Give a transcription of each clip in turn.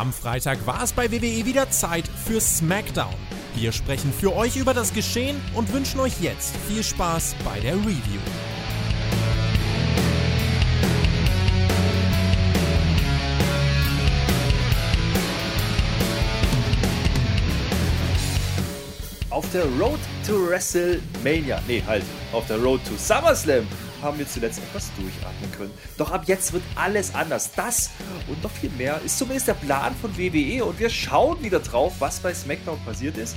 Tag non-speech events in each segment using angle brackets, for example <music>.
Am Freitag war es bei WWE wieder Zeit für SmackDown. Wir sprechen für euch über das Geschehen und wünschen euch jetzt viel Spaß bei der Review. Auf der Road to WrestleMania, nee, halt, auf der Road to SummerSlam haben wir zuletzt etwas durchatmen können. Doch ab jetzt wird alles anders. Das und noch viel mehr ist zumindest der Plan von WWE und wir schauen wieder drauf, was bei SmackDown passiert ist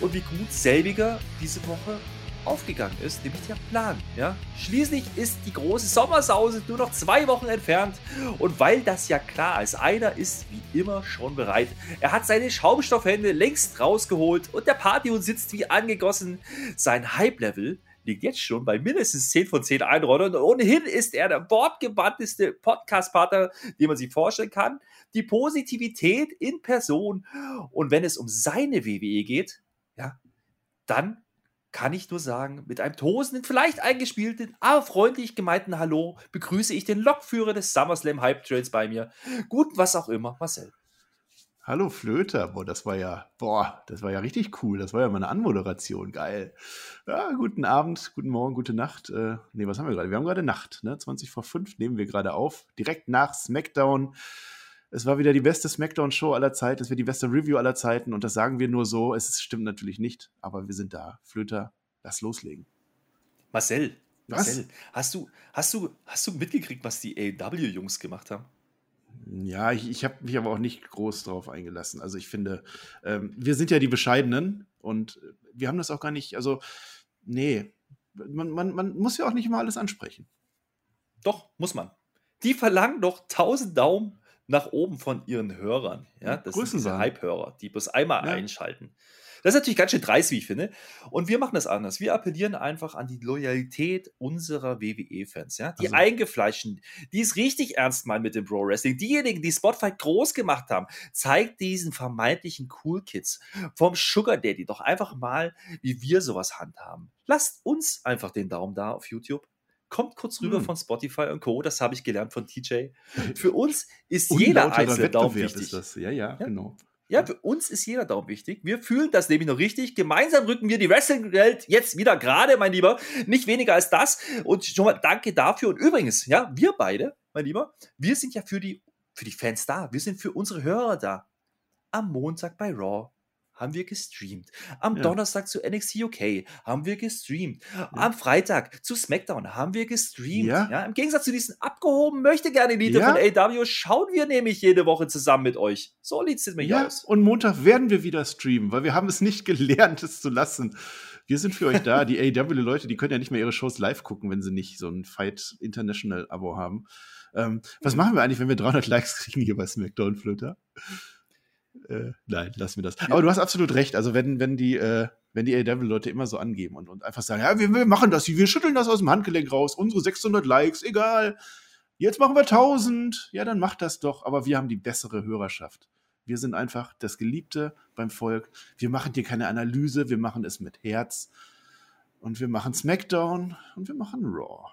und wie gut selbiger diese Woche aufgegangen ist, nämlich der Plan. Ja? Schließlich ist die große Sommersause nur noch zwei Wochen entfernt und weil das ja klar ist, einer ist wie immer schon bereit. Er hat seine Schaumstoffhände längst rausgeholt und der Partyhund sitzt wie angegossen. Sein Hype-Level liegt jetzt schon bei mindestens 10 von 10 Einräumern. Und ohnehin ist er der bordgewandteste Podcast-Partner, den man sich vorstellen kann. Die Positivität in Person. Und wenn es um seine WWE geht, ja, dann kann ich nur sagen, mit einem tosenden, vielleicht eingespielten, aber freundlich gemeinten Hallo begrüße ich den Lokführer des SummerSlam Hype Trails bei mir. Guten was auch immer, Marcel. Hallo Flöter, boah, das war ja, boah, das war ja richtig cool. Das war ja mal eine Anmoderation, geil. Ja, guten Abend, guten Morgen, gute Nacht. Äh, nee, was haben wir gerade? Wir haben gerade Nacht, ne? 20 vor 5 nehmen wir gerade auf. Direkt nach SmackDown. Es war wieder die beste SmackDown-Show aller Zeiten. Es wird die beste Review aller Zeiten. Und das sagen wir nur so. Es stimmt natürlich nicht, aber wir sind da. Flöter, lass loslegen. Marcel, Marcel, hast du, hast du, hast du mitgekriegt, was die AW-Jungs gemacht haben? Ja, ich, ich habe mich aber auch nicht groß drauf eingelassen. Also ich finde, ähm, wir sind ja die Bescheidenen und wir haben das auch gar nicht, also nee, man, man, man muss ja auch nicht immer alles ansprechen. Doch, muss man. Die verlangen doch 1000 Daumen nach oben von ihren Hörern. Ja, das Grüßen sind diese Hype-Hörer, die bloß einmal Ja. einschalten. Das ist natürlich ganz schön dreist, wie ich finde. Und wir machen das anders. Wir appellieren einfach an die Loyalität unserer WWE-Fans. Ja? Die Also- Eingefleischten, die es richtig ernst meinen mit dem Pro-Wrestling. Diejenigen, die Spotify groß gemacht haben. Zeigt diesen vermeintlichen Cool Kids vom Sugar Daddy doch einfach mal, wie wir sowas handhaben. Lasst uns einfach den Daumen da auf YouTube. Kommt kurz rüber Hm. von Spotify und Co. Das habe ich gelernt von TJ. <laughs> Für uns ist jeder einzelne Daumen wichtig. ist das. Ja, ja, Ja. genau. Ja, für uns ist jeder Daumen wichtig. Wir fühlen das nämlich noch richtig. Gemeinsam rücken wir die Wrestling-Welt jetzt wieder gerade, mein Lieber. Nicht weniger als das. Und schon mal danke dafür. Und übrigens, ja, wir beide, mein Lieber, wir sind ja für die, für die Fans da. Wir sind für unsere Hörer da. Am Montag bei Raw haben wir gestreamt. Am Ja. Donnerstag zu NXT UK haben wir gestreamt. Am Freitag zu SmackDown haben wir gestreamt. Ja. Ja. Im Gegensatz zu diesen abgehoben möchte gerne Elite Ja. von AW schauen wir nämlich jede Woche zusammen mit euch. So sieht es nämlich Ja, aus. und Montag werden wir wieder streamen, weil wir haben es nicht <laughs> gelernt, es zu lassen. Wir sind für euch da. Die AW-Leute, die können ja nicht mehr ihre Shows live gucken, wenn sie nicht so ein Fight International-Abo haben. Ähm, was machen wir eigentlich, wenn wir 300 Likes kriegen hier bei SmackDown, Flöter? Äh, nein, lassen wir das. Aber du hast absolut recht. Also wenn, wenn die, äh, wenn die AW-Leute immer so angeben und, und einfach sagen, ja, wir, wir machen das, wir schütteln das aus dem Handgelenk raus, unsere 600 Likes, egal. Jetzt machen wir 1000. Ja, dann macht das doch. Aber wir haben die bessere Hörerschaft. Wir sind einfach das Geliebte beim Volk. Wir machen hier keine Analyse, wir machen es mit Herz. Und wir machen SmackDown und wir machen Raw.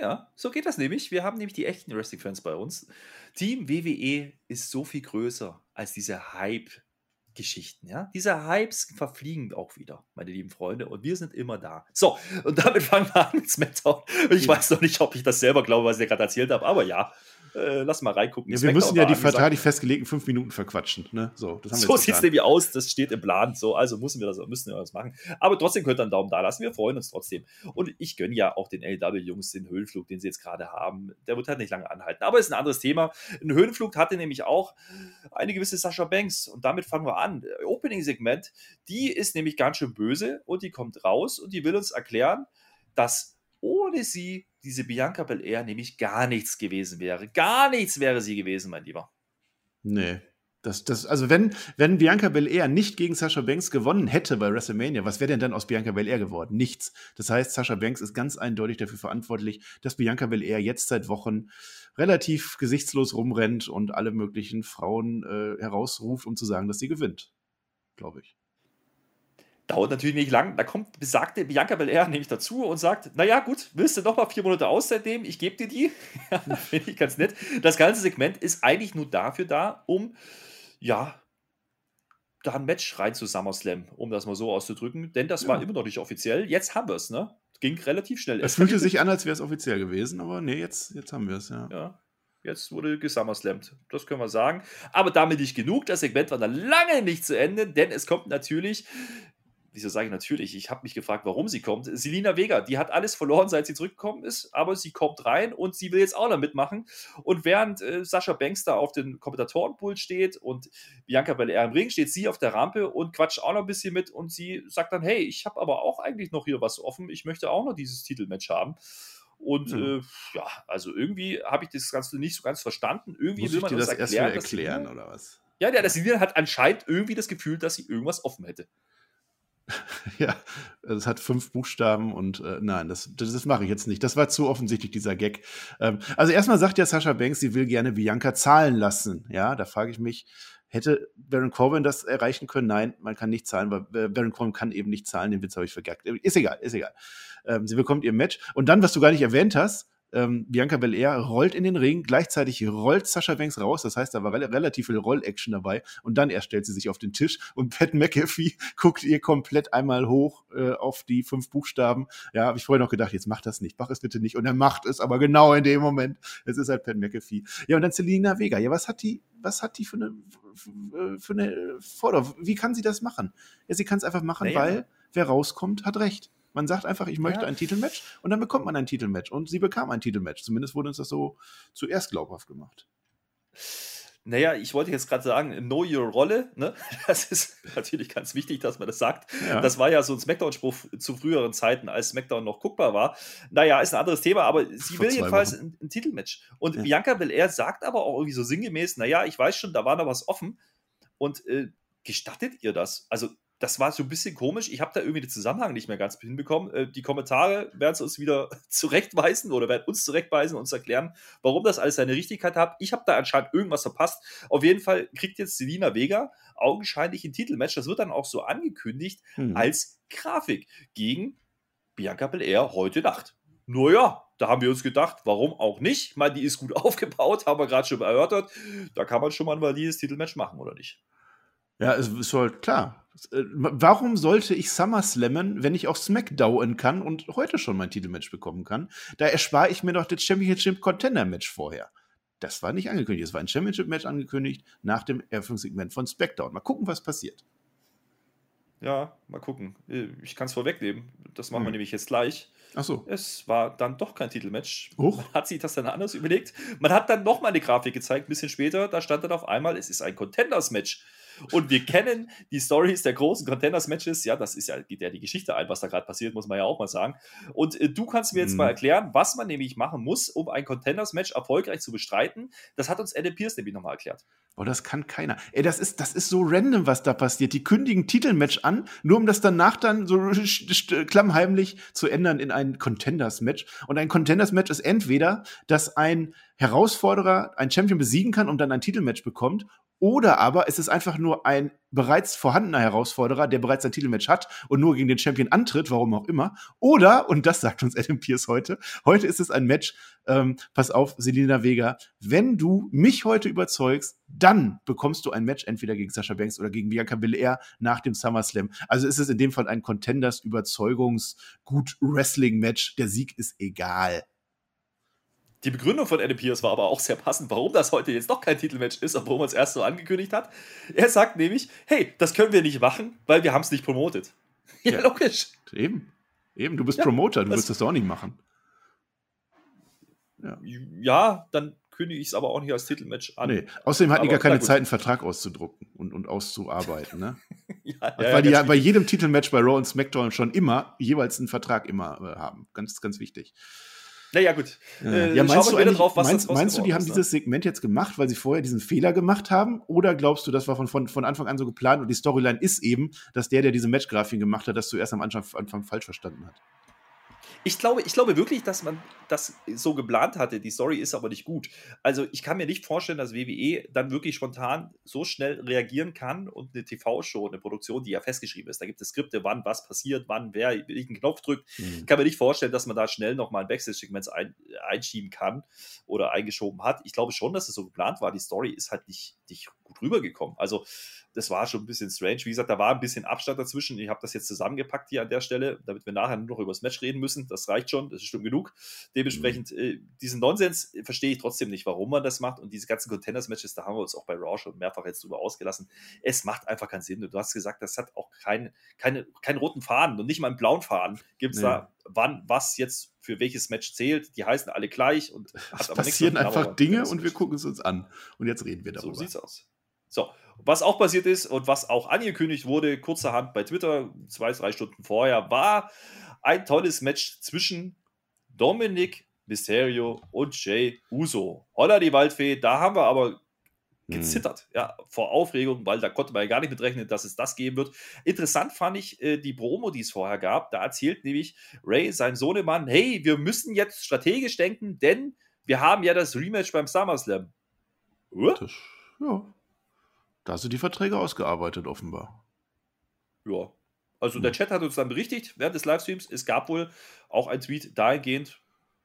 Ja, so geht das nämlich. Wir haben nämlich die echten Wrestling-Fans bei uns. Team WWE ist so viel größer als diese Hype-Geschichten. Ja? Diese Hypes verfliegen auch wieder, meine lieben Freunde. Und wir sind immer da. So, und damit <laughs> fangen wir an mit SmackDown. Ich Ja. weiß noch nicht, ob ich das selber glaube, was ich dir gerade erzählt habe. Aber ja, äh, lass mal reingucken. Ja, wir müssen ja die vertraglich festgelegten fünf Minuten verquatschen. Ne? So, So sieht es nämlich aus, das steht im Plan. So, also müssen wir das, müssen wir das machen. Aber trotzdem könnt ihr einen Daumen da lassen. Wir freuen uns trotzdem. Und ich gönne ja auch den LW-Jungs den Höhenflug, den sie jetzt gerade haben. Der wird halt nicht lange anhalten. Aber ist ein anderes Thema. Ein Höhenflug hatte nämlich auch eine gewisse Sascha Banks. Und damit fangen wir an. Opening-Segment, die ist nämlich ganz schön böse und die kommt raus und die will uns erklären, dass ohne sie diese Bianca Belair nämlich gar nichts gewesen wäre. Gar nichts wäre sie gewesen, mein Lieber. Nee. Das, das, also wenn, wenn Bianca Belair nicht gegen Sasha Banks gewonnen hätte bei WrestleMania, was wäre denn dann aus Bianca Belair geworden? Nichts. Das heißt, Sasha Banks ist ganz eindeutig dafür verantwortlich, dass Bianca Belair jetzt seit Wochen relativ gesichtslos rumrennt und alle möglichen Frauen äh, herausruft, um zu sagen, dass sie gewinnt. Glaube ich. Dauert natürlich nicht lang. Da kommt besagte Bianca Belair nämlich dazu und sagt: Naja, gut, willst du noch mal vier Monate aus seitdem? Ich gebe dir die. <laughs> Finde ich ganz nett. Das ganze Segment ist eigentlich nur dafür da, um, ja, da ein Match rein zu SummerSlam, um das mal so auszudrücken. Denn das ja. war immer noch nicht offiziell. Jetzt haben wir es, ne? Ging relativ schnell. Es fühlte sich an, als wäre es offiziell gewesen, aber nee, jetzt, jetzt haben wir es, ja. Ja. Jetzt wurde gesummerslammt. Das können wir sagen. Aber damit nicht genug. Das Segment war dann lange nicht zu Ende, denn es kommt natürlich wieso sage ich natürlich, ich habe mich gefragt, warum sie kommt. Selina Vega, die hat alles verloren, seit sie zurückgekommen ist, aber sie kommt rein und sie will jetzt auch noch mitmachen. Und während äh, Sascha Banks da auf dem Kommentatorenpult steht und Bianca Belair im Ring, steht sie auf der Rampe und quatscht auch noch ein bisschen mit und sie sagt dann, hey, ich habe aber auch eigentlich noch hier was offen, ich möchte auch noch dieses Titelmatch haben. Und mhm. äh, ja, also irgendwie habe ich das Ganze nicht so ganz verstanden. Irgendwie Muss will man das, das erklären, erklären oder was? Ja, der, der Selina hat anscheinend irgendwie das Gefühl, dass sie irgendwas offen hätte. <laughs> Ja, es hat fünf Buchstaben und äh, nein, das, das, das mache ich jetzt nicht. Das war zu offensichtlich, dieser Gag. Ähm, also erstmal sagt ja Sascha Banks, sie will gerne Bianca zahlen lassen. Ja, da frage ich mich, hätte Baron Corbin das erreichen können? Nein, man kann nicht zahlen, weil äh, Baron Corbin kann eben nicht zahlen. Den Witz habe ich vergackt. Ist egal, ist egal. Ähm, sie bekommt ihr Match. Und dann, was du gar nicht erwähnt hast, ähm, Bianca Belair rollt in den Ring, gleichzeitig rollt Sascha Banks raus, das heißt, da war re relativ viel Roll-Action dabei und dann erst stellt sie sich auf den Tisch und <laughs> Pat McAfee guckt ihr komplett einmal hoch äh, auf die fünf Buchstaben. Ja, habe ich vorher noch gedacht, jetzt mach das nicht, mach es bitte nicht und er macht es, aber genau in dem Moment, es ist halt Pat McAfee. Ja, und dann Selina Vega, ja, was hat die, was hat die für eine, für eine Forderung? Wie kann sie das machen? Ja, sie kann es einfach machen, naja. weil wer rauskommt, hat recht. Man sagt einfach, ich möchte ja. ein Titelmatch und dann bekommt man ein Titelmatch. Und sie bekam ein Titelmatch. Zumindest wurde uns das so zuerst glaubhaft gemacht. Naja, ich wollte jetzt gerade sagen, know your Rolle. Ne? <laughs> Das ist natürlich ganz wichtig, dass man das sagt. Ja. Das war ja so ein Smackdown-Spruch zu früheren Zeiten, als Smackdown noch guckbar war. Naja, ist ein anderes Thema, aber sie Vor will jedenfalls ein, ein, Titelmatch. Und ja. Bianca Belair sagt aber auch irgendwie so sinngemäß, naja, ich weiß schon, da war noch was offen. Und äh, gestattet ihr das? Also das war so ein bisschen komisch. Ich habe da irgendwie den Zusammenhang nicht mehr ganz hinbekommen. Äh, die Kommentare werden es uns wieder <laughs> zurechtweisen oder werden uns zurechtweisen und uns erklären, warum das alles seine Richtigkeit hat. Ich habe da anscheinend irgendwas verpasst. Auf jeden Fall kriegt jetzt Selina Vega augenscheinlich ein Titelmatch. Das wird dann auch so angekündigt hm. als Grafik gegen Bianca Belair heute Nacht. Nur ja, da haben wir uns gedacht, warum auch nicht? Ich meine, die ist gut <laughs> aufgebaut, haben wir gerade schon erörtert. Da kann man schon mal ein valides Titelmatch machen, oder nicht? Ja, es ist halt klar. Äh, warum sollte ich SummerSlammen, wenn ich auch SmackDown kann und heute schon mein Titelmatch bekommen kann? Da erspare ich mir doch das Championship Contender Match vorher. Das war nicht angekündigt. Es war ein Championship Match angekündigt nach dem Eröffnungssegment von SmackDown. Mal gucken, was passiert. Ja, mal gucken. Äh, ich kann es vorwegnehmen. Das machen hm. wir nämlich jetzt gleich. Ach so. Es war dann doch kein Titelmatch. Huch. Man hat sich das dann anders überlegt. Man hat dann nochmal eine Grafik gezeigt, ein bisschen später. Da stand dann auf einmal, es ist ein Contenders-Match. Und wir kennen die Stories der großen Contenders-Matches. Ja, das ist ja, geht ja die Geschichte ein, was da gerade passiert, muss man ja auch mal sagen. Und äh, du kannst mir jetzt mhm. mal erklären, was man nämlich machen muss, um ein Contenders-Match erfolgreich zu bestreiten. Das hat uns Adam Pierce nämlich nochmal erklärt. Oh, das kann keiner. Ey, das ist, das ist so random, was da passiert. Die kündigen Titelmatch an, nur um das danach dann so klammheimlich zu ändern in ein Contenders-Match. Und ein Contenders-Match ist entweder, dass ein Herausforderer ein Champion besiegen kann und dann ein Titelmatch bekommt, oder aber es ist einfach nur ein bereits vorhandener Herausforderer, der bereits ein Titelmatch hat und nur gegen den Champion antritt, warum auch immer. Oder, und das sagt uns Adam Pierce heute, heute ist es ein Match, ähm, pass auf, Selina Vega, wenn du mich heute überzeugst, dann bekommst du ein Match entweder gegen Sascha Banks oder gegen Bianca Belair nach dem SummerSlam. Also ist es in dem Fall ein Contenders Überzeugungs gut Wrestling Match. Der Sieg ist egal. Die Begründung von Adam Pierce war aber auch sehr passend, warum das heute jetzt doch kein Titelmatch ist, obwohl man es erst so angekündigt hat. Er sagt nämlich, hey, das können wir nicht machen, weil wir haben es nicht promotet. Ja, ja, logisch. Eben. Eben, du bist ja, Promoter, du willst das doch auch nicht machen. Ja, ja dann kündige ich es aber auch nicht als Titelmatch an. Nee, außerdem hatten die gar keine Zeit, einen Vertrag auszudrucken und, und auszuarbeiten. Ne? <laughs> ja, weil die ja bei jedem Titelmatch bei Raw und SmackDown schon immer jeweils einen Vertrag immer äh, haben. Ganz, ganz wichtig. Naja, gut. Ja, äh, ja meinst, du, drauf, meinst, meinst du, die haben ist, dieses Segment jetzt gemacht, weil sie vorher diesen Fehler gemacht haben? Oder glaubst du, das war von, von, von Anfang an so geplant und die Storyline ist eben, dass der, der diese Matchgrafien gemacht hat, das zuerst am Anfang, Anfang falsch verstanden hat? Ich glaube, ich glaube wirklich, dass man das so geplant hatte. Die Story ist aber nicht gut. Also ich kann mir nicht vorstellen, dass WWE dann wirklich spontan so schnell reagieren kann und eine TV-Show, eine Produktion, die ja festgeschrieben ist, da gibt es Skripte, wann was passiert, wann wer welchen Knopf drückt. Mhm. kann mir nicht vorstellen, dass man da schnell nochmal ein Backstage-Segment ein, einschieben kann oder eingeschoben hat. Ich glaube schon, dass es so geplant war. Die Story ist halt nicht, nicht gut rübergekommen. Also das war schon ein bisschen strange. Wie gesagt, da war ein bisschen Abstand dazwischen. Ich habe das jetzt zusammengepackt hier an der Stelle, damit wir nachher nur noch über das Match reden müssen. Das reicht schon, das ist schon genug. Dementsprechend, mhm. äh, diesen Nonsens verstehe ich trotzdem nicht, warum man das macht. Und diese ganzen Contenders-Matches, da haben wir uns auch bei Raw schon mehrfach jetzt drüber ausgelassen. Es macht einfach keinen Sinn. Und du hast gesagt, das hat auch kein, keine, keinen roten Faden und nicht mal einen blauen Faden. Gibt es nee. da, wann was jetzt für welches Match zählt. Die heißen alle gleich und es passieren einfach Dinge und wir gucken es uns an. Und jetzt reden wir darüber. So sieht's aus. So, was auch passiert ist und was auch angekündigt wurde, kurzerhand bei Twitter, zwei, drei Stunden vorher, war ein tolles Match zwischen Dominic Mysterio und Jay Uso. Holla die Waldfee, da haben wir aber gezittert, hm. ja, vor Aufregung, weil da konnte man ja gar nicht mitrechnen, dass es das geben wird. Interessant fand ich äh, die Promo, die es vorher gab. Da erzählt nämlich Ray, sein Sohnemann, hey, wir müssen jetzt strategisch denken, denn wir haben ja das Rematch beim SummerSlam. Uh? Das, ja. Da hast du die Verträge ausgearbeitet, offenbar. Ja. Also der hm. Chat hat uns dann berichtigt während des Livestreams, es gab wohl auch ein Tweet dahingehend,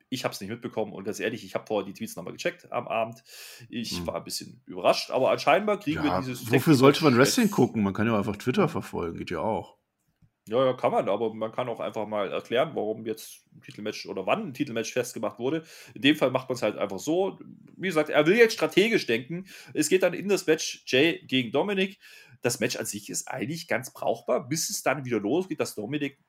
ich habe es nicht mitbekommen und ganz ehrlich, ich habe vorher die Tweets nochmal gecheckt am Abend. Ich hm. war ein bisschen überrascht, aber anscheinend kriegen ja, wir dieses. Wofür sollte man Wrestling gucken? Man kann ja einfach Twitter verfolgen, geht ja auch. Ja, ja, kann man, aber man kann auch einfach mal erklären, warum jetzt ein Titelmatch oder wann ein Titelmatch festgemacht wurde. In dem Fall macht man es halt einfach so. Wie gesagt, er will jetzt strategisch denken. Es geht dann in das Match Jay gegen Dominik. Das Match an sich ist eigentlich ganz brauchbar, bis es dann wieder losgeht, dass Dominik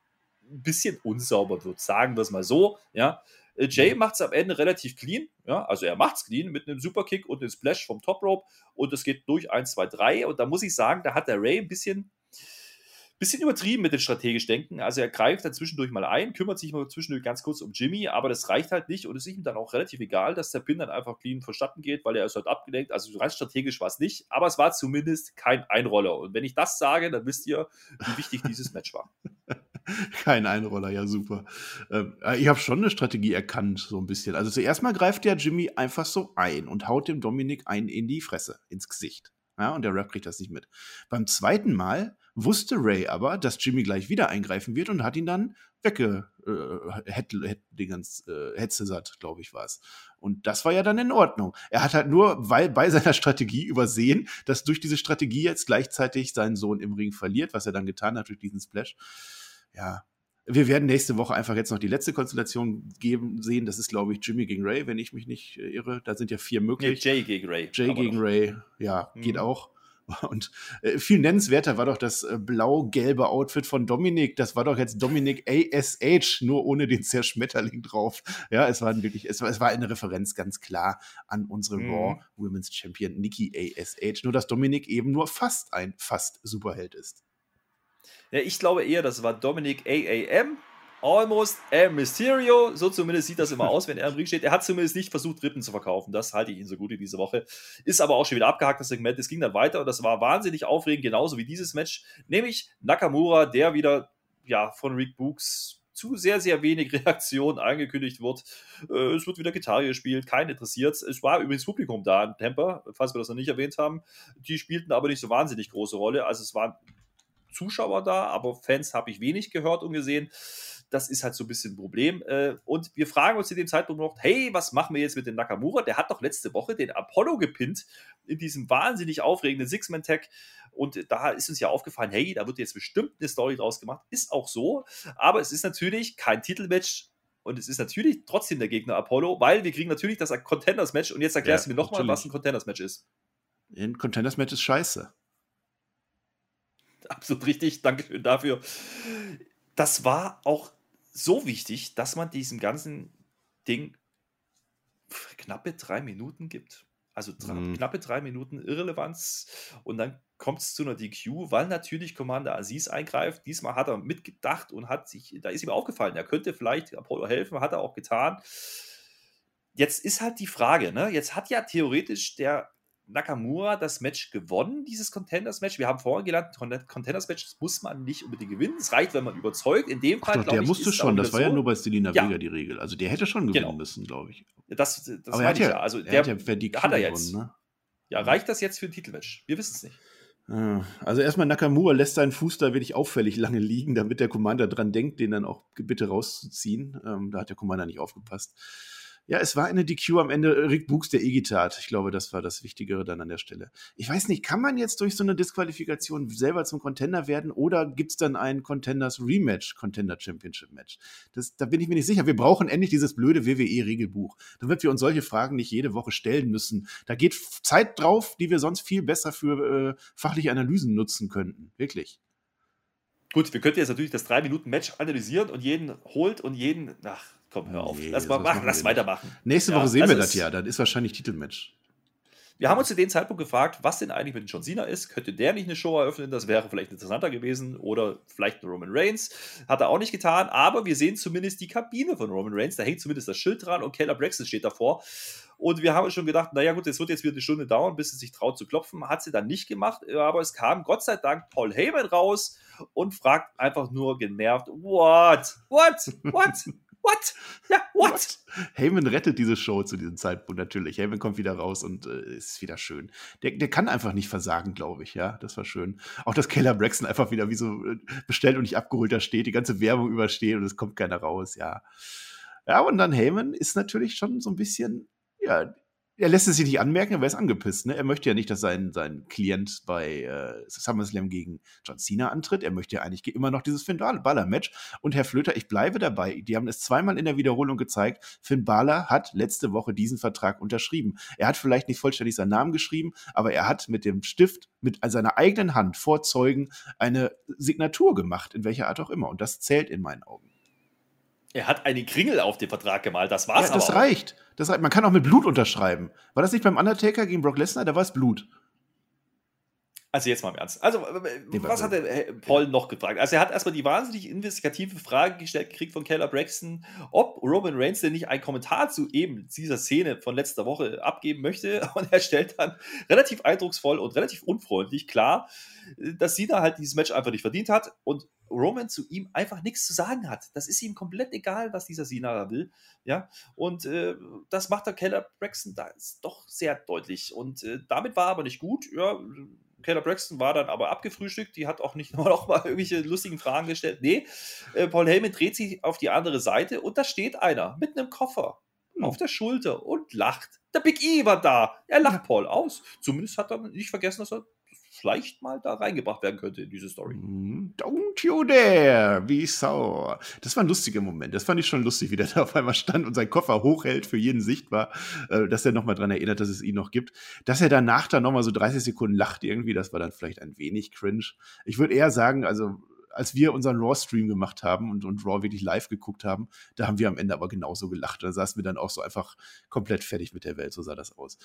ein bisschen unsauber wird, sagen wir es mal so. Ja. Äh, Jay macht es am Ende relativ clean, ja, also er macht es clean mit einem Superkick und einem Splash vom Top Rope und es geht durch 1, 2, 3 und da muss ich sagen, da hat der Ray ein bisschen bisschen übertrieben mit dem strategisch Denken. Also er greift dann zwischendurch mal ein, kümmert sich mal zwischendurch ganz kurz um Jimmy, aber das reicht halt nicht und es ist ihm dann auch relativ egal, dass der Pin dann einfach clean vonstatten geht, weil er ist halt abgelenkt. Also rein strategisch war es nicht, aber es war zumindest kein Einroller. Und wenn ich das sage, dann wisst ihr, wie wichtig dieses Match war. <laughs> Kein Einroller, ja super. Ähm, äh, ich habe schon eine Strategie erkannt, so ein bisschen. Also zuerst mal greift der Jimmy einfach so ein und haut dem Dominik einen in die Fresse, ins Gesicht. Ja, und der Rap kriegt das nicht mit. Beim zweiten Mal wusste Ray aber, dass Jimmy gleich wieder eingreifen wird und hat ihn dann wegge äh, äh, Hetzesat, glaube ich, war es. Und das war ja dann in Ordnung. Er hat halt nur weil, bei seiner Strategie übersehen, dass durch diese Strategie jetzt gleichzeitig seinen Sohn im Ring verliert, was er dann getan hat durch diesen Splash. Ja, wir werden nächste Woche einfach jetzt noch die letzte Konstellation geben, sehen. Das ist, glaube ich, Jimmy gegen Ray, wenn ich mich nicht äh, irre. Da sind ja vier möglich. Nee, Jay gegen Ray. Jay gegen. Ray, ja, mhm. geht auch. <laughs> Und äh, viel nennenswerter war doch das äh, blau-gelbe Outfit von Dominik. Das war doch jetzt Dominik ASH, nur ohne den Zerschmetterling drauf. Ja, es war wirklich, es war, es war eine Referenz ganz klar an unsere mhm. Raw Women's Champion Nikki ASH. Nur, dass Dominik eben nur fast ein fast Superheld ist. Ja, ich glaube eher, das war Dominic AAM. Almost a Mysterio. So zumindest sieht das immer aus, wenn er im Ring steht. Er hat zumindest nicht versucht, Rippen zu verkaufen. Das halte ich ihn so gut in diese Woche. Ist aber auch schon wieder abgehakt, das Segment. Es ging dann weiter und das war wahnsinnig aufregend, genauso wie dieses Match. Nämlich Nakamura, der wieder ja, von Rick Books zu sehr, sehr wenig <laughs> Reaktion angekündigt wird. Äh, es wird wieder Gitarre gespielt, keinen interessiert es. war übrigens Publikum da in Tampa, falls wir das noch nicht erwähnt haben. Die spielten aber nicht so wahnsinnig große Rolle. Also es waren Zuschauer da, aber Fans habe ich wenig gehört und gesehen. Das ist halt so ein bisschen ein Problem. Äh, und wir fragen uns in dem Zeitpunkt noch, hey, was machen wir jetzt mit dem Nakamura? Der hat doch letzte Woche den Apollo gepinnt in diesem wahnsinnig aufregenden Six-Man-Tag. Und da ist uns ja aufgefallen, hey, da wird jetzt bestimmt eine Story draus gemacht. Ist auch so. Aber es ist natürlich kein Titelmatch und es ist natürlich trotzdem der Gegner Apollo, weil wir kriegen natürlich das Contenders-Match. Und jetzt erklärst ja, du mir nochmal, was ein Contenders-Match ist. Ein Contenders-Match ist scheiße. Absolut richtig, Dankeschön dafür. Das war auch so wichtig, dass man diesem ganzen Ding knappe drei Minuten gibt. Also drei, mhm. knappe drei Minuten Irrelevanz und dann kommt es zu einer DQ, weil natürlich Commander Aziz eingreift. Diesmal hat er mitgedacht und hat sich, da ist ihm aufgefallen, er könnte vielleicht Apollo helfen, hat er auch getan. Jetzt ist halt die Frage, ne? Jetzt hat ja theoretisch der Nakamura das Match gewonnen, dieses Contenders-Match. Wir haben vorhin gelernt, Contenders-Match muss man nicht unbedingt gewinnen. Es reicht, wenn man überzeugt. In dem Fall, Ach doch, der ich, musste schon. Das war so. ja nur bei Selina ja. Vega die Regel. Also der hätte schon gewinnen Genau. müssen, glaube ich. Das, das Aber er hat ich ja, Also er der hat ja hat er jetzt. gewonnen, ne? Ja, reicht das jetzt für ein Titelmatch? Wir wissen es nicht. Ja, Also erstmal Nakamura lässt seinen Fuß da wirklich auffällig lange liegen, damit der Commander dran denkt, den dann auch bitte rauszuziehen. Ähm, da hat der Commander nicht aufgepasst. Ja, es war eine DQ am Ende Rick Books, der E-Gitarre. Ich glaube, das war das Wichtigere dann an der Stelle. Ich weiß nicht, kann man jetzt durch so eine Disqualifikation selber zum Contender werden oder gibt es dann ein Contenders Rematch, Contender Championship Match? Das, da bin ich mir nicht sicher. Wir brauchen endlich dieses blöde WWE-Regelbuch, damit wir uns solche Fragen nicht jede Woche stellen müssen. Da geht Zeit drauf, die wir sonst viel besser für äh, fachliche Analysen nutzen könnten. Wirklich. Gut, wir könnten jetzt natürlich das 3-Minuten-Match analysieren und jeden holt und jeden. Ach, komm, hör auf. Nee, lass mal machen, lass weitermachen. Nächste Ja, Woche sehen also wir das ja. Dann ist wahrscheinlich Titelmatch. Wir haben uns zu dem Zeitpunkt gefragt, was denn eigentlich mit John Cena ist. Könnte der nicht eine Show eröffnen? Das wäre vielleicht interessanter gewesen. Oder vielleicht Roman Reigns. Hat er auch nicht getan. Aber wir sehen zumindest die Kabine von Roman Reigns. Da hängt zumindest das Schild dran und Keller Braxton steht davor. Und wir haben schon gedacht, naja gut, es wird jetzt wieder eine Stunde dauern, bis sie sich traut zu klopfen. Hat sie dann nicht gemacht. Aber es kam Gott sei Dank Paul Heyman raus und fragt einfach nur genervt, what? What? What? <laughs> What? Ja, what? Heyman rettet diese Show zu diesem Zeitpunkt natürlich. Heyman kommt wieder raus und äh, ist wieder schön. Der, der kann einfach nicht versagen, glaube ich, ja. Das war schön. Auch dass Keller Braxton einfach wieder wie so äh, bestellt und nicht abgeholt da steht, die ganze Werbung übersteht und es kommt keiner raus, ja. Ja, und dann Heyman ist natürlich schon so ein bisschen, ja, er lässt es sich nicht anmerken, aber er ist angepisst. Ne? Er möchte ja nicht, dass sein, sein Klient bei äh, SummerSlam gegen John Cena antritt. Er möchte ja eigentlich immer noch dieses Finn Balor-Match. Und Herr Flöter, ich bleibe dabei. Die haben es zweimal in der Wiederholung gezeigt. Finn Balor hat letzte Woche diesen Vertrag unterschrieben. Er hat vielleicht nicht vollständig seinen Namen geschrieben, aber er hat mit dem Stift, mit seiner eigenen Hand vor Zeugen eine Signatur gemacht, in welcher Art auch immer. Und das zählt in meinen Augen. Er hat einen Kringel auf den Vertrag gemalt. Das war's Ja, das aber auch. reicht. das reicht. Man kann auch mit Blut unterschreiben. War das nicht beim Undertaker gegen Brock Lesnar? Da war es Blut. Also jetzt mal im Ernst. Also, Nee, was hat der äh, Paul noch gefragt? Also er hat erstmal die wahnsinnig investigative Frage gestellt gekriegt von Keller Braxton, ob Roman Reigns denn nicht einen Kommentar zu eben dieser Szene von letzter Woche abgeben möchte. <laughs> Und er stellt dann relativ eindrucksvoll und relativ unfreundlich klar, äh, dass Cena halt dieses Match einfach nicht verdient hat und Roman zu ihm einfach nichts zu sagen hat. Das ist ihm komplett egal, was dieser Cena da will. Ja, und äh, das macht der Keller Braxton da doch sehr deutlich. Und äh, damit war aber nicht gut. Ja, Keller Braxton war dann aber abgefrühstückt. Die hat auch nicht <laughs> noch mal irgendwelche lustigen Fragen gestellt. Nee, äh, Paul Heyman dreht sich auf die andere Seite und da steht einer mit einem Koffer auf der Schulter und lacht. Der Big E war da. Er lacht Paul aus. Zumindest hat er nicht vergessen, dass er vielleicht mal da reingebracht werden könnte in diese Story. Mm, Don't you dare be sour. Das war ein lustiger Moment. Das fand ich schon lustig, wie der <laughs> da auf einmal stand und seinen Koffer hochhält, für jeden sichtbar, äh, dass er nochmal dran erinnert, dass es ihn noch gibt. Dass er danach dann nochmal so 30 Sekunden lacht irgendwie, das war dann vielleicht ein wenig cringe. Ich würde eher sagen, also als wir unseren Raw-Stream gemacht haben und, und Raw wirklich live geguckt haben, da haben wir am Ende aber genauso gelacht. Da saßen wir dann auch so einfach komplett fertig mit der Welt, so sah das aus.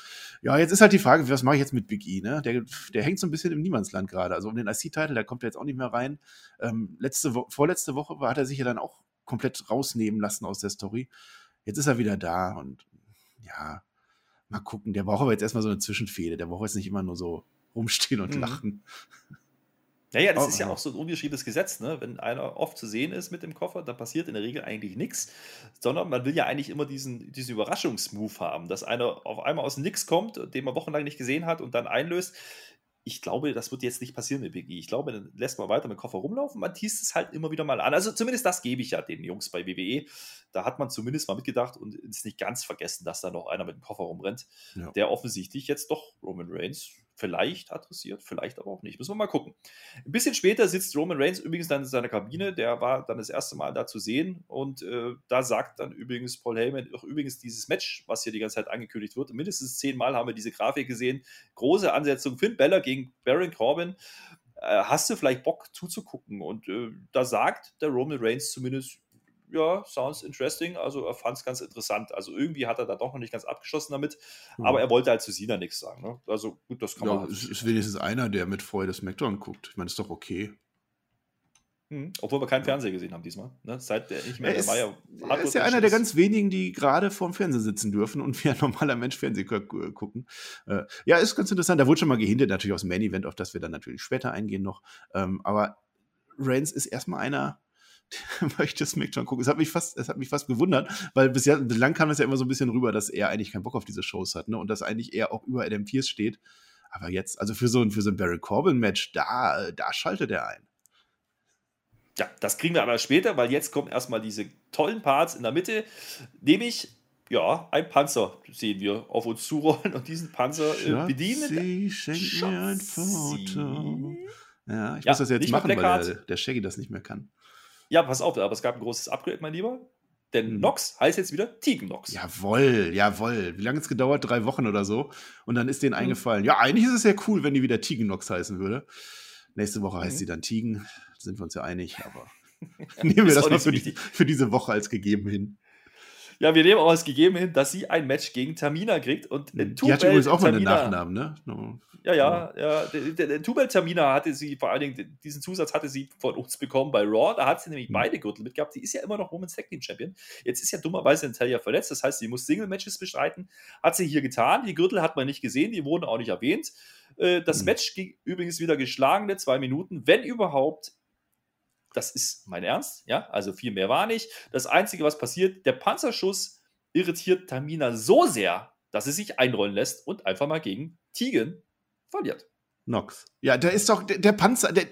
Ja, jetzt ist halt die Frage, was mache ich jetzt mit Big E? Ne? Der, der hängt so ein bisschen im Niemandsland gerade. Also um den IC-Titel, da kommt er jetzt auch nicht mehr rein. Ähm, letzte Wo vorletzte Woche hat er sich ja dann auch komplett rausnehmen lassen aus der Story. Jetzt ist er wieder da und ja, mal gucken. Der braucht aber jetzt erstmal so eine Zwischenfehde. Der braucht jetzt nicht immer nur so rumstehen und Mhm. lachen. Naja, das Oh, ist ja oh. auch so ein ungeschriebenes Gesetz, ne? Wenn einer oft zu sehen ist mit dem Koffer, da passiert in der Regel eigentlich nichts, sondern man will ja eigentlich immer diesen, diesen Überraschungsmove haben, dass einer auf einmal aus dem Nix kommt, den man wochenlang nicht gesehen hat und dann einlöst. Ich glaube, das wird jetzt nicht passieren mit E. Ich glaube, dann lässt man weiter mit dem Koffer rumlaufen. Man teast es halt immer wieder mal an. Also zumindest das gebe ich ja den Jungs bei WWE. Da hat man zumindest mal mitgedacht und ist nicht ganz vergessen, dass da noch einer mit dem Koffer rumrennt, Ja. der offensichtlich jetzt doch Roman Reigns vielleicht adressiert, vielleicht aber auch nicht. Müssen wir mal gucken. Ein bisschen später sitzt Roman Reigns übrigens dann in seiner Kabine. Der war dann das erste Mal da zu sehen. Und äh, da sagt dann übrigens Paul Heyman, auch übrigens dieses Match, was hier die ganze Zeit angekündigt wird. Mindestens zehnmal haben wir diese Grafik gesehen. Große Ansetzung. Finn Beller gegen Baron Corbin. Äh, hast du vielleicht Bock zuzugucken? Und äh, da sagt der Roman Reigns zumindest, ja, sounds interesting. Also er fand es ganz interessant. Also irgendwie hat er da doch noch nicht ganz abgeschlossen damit. Aber er wollte halt zu Sina nichts sagen. Ne? Also gut, das kann Ja, man. es ist wenigstens einer, der mit Freude SmackDown guckt. Ich meine, ist doch okay. Mhm. Obwohl wir keinen Fernseher gesehen haben diesmal. Ne? Seit der nicht mehr Er ist, er ist ja einer der ganz wenigen, die gerade vorm Fernseher sitzen dürfen und wie ein normaler Mensch Fernsehen gu- gucken. Äh, ja, ist ganz interessant. Da wurde schon mal gehintet, natürlich aus dem Main Event, auf das wir dann natürlich später eingehen noch. Ähm, aber Reigns ist erstmal einer, <laughs> der möchte SmackDown gucken. Es hat mich fast, es hat mich fast gewundert, weil bisher, bislang kam es ja immer so ein bisschen rüber, dass er eigentlich keinen Bock auf diese Shows hat, ne? Und dass eigentlich er auch über Adam Pierce steht. Aber jetzt, also für so ein, für so ein Barry Corbin-Match, da, da schaltet er ein. Ja, das kriegen wir aber später, weil jetzt kommen erstmal diese tollen Parts in der Mitte, nämlich, ja, ein Panzer sehen wir auf uns zurollen und diesen Panzer äh, bedienen. Schatzi, schenk mir ein. Foto. Ja, ich Ja, muss das jetzt machen, weil der, der Shaggy das nicht mehr kann. Ja, pass auf, aber es gab ein großes Upgrade, mein Lieber. Denn Mhm. Nox heißt jetzt wieder Tegan Nox. Jawoll, jawoll. Wie lange hat es gedauert? Drei Wochen oder so. Und dann Mhm. ist denen eingefallen, ja, eigentlich ist es ja cool, wenn die wieder Tigenox heißen würde. Nächste Woche heißt Mhm. sie dann Tigen. Sind wir uns ja einig, aber <laughs> nehmen wir das mal für, die, für diese Woche als gegeben hin. Ja, wir nehmen auch als gegeben hin, dass sie ein Match gegen Tamina kriegt. Und äh, Die hat übrigens auch mal einen Nachnamen, ne? No. Ja, ja, ja. Der, der, der Tubal Tamina hatte sie, vor allen Dingen, diesen Zusatz hatte sie von uns bekommen bei Raw. Da hat sie nämlich Mhm. beide Gürtel mitgehabt. Die ist ja immer noch Women's Tag Team Champion. Jetzt ist ja dummerweise Natalia verletzt. Das heißt, sie muss Single-Matches bestreiten. Hat sie hier getan. Die Gürtel hat man nicht gesehen. Die wurden auch nicht erwähnt. Äh, Das Mhm. Match ging übrigens wieder geschlagene zwei Minuten, wenn überhaupt. Das ist mein Ernst, ja, also viel mehr war nicht. Das Einzige, was passiert, der Panzerschuss irritiert Tamina so sehr, dass sie sich einrollen lässt und einfach mal gegen Tegan verliert. Nox. Ja, der ist doch, der, der Panzer, der,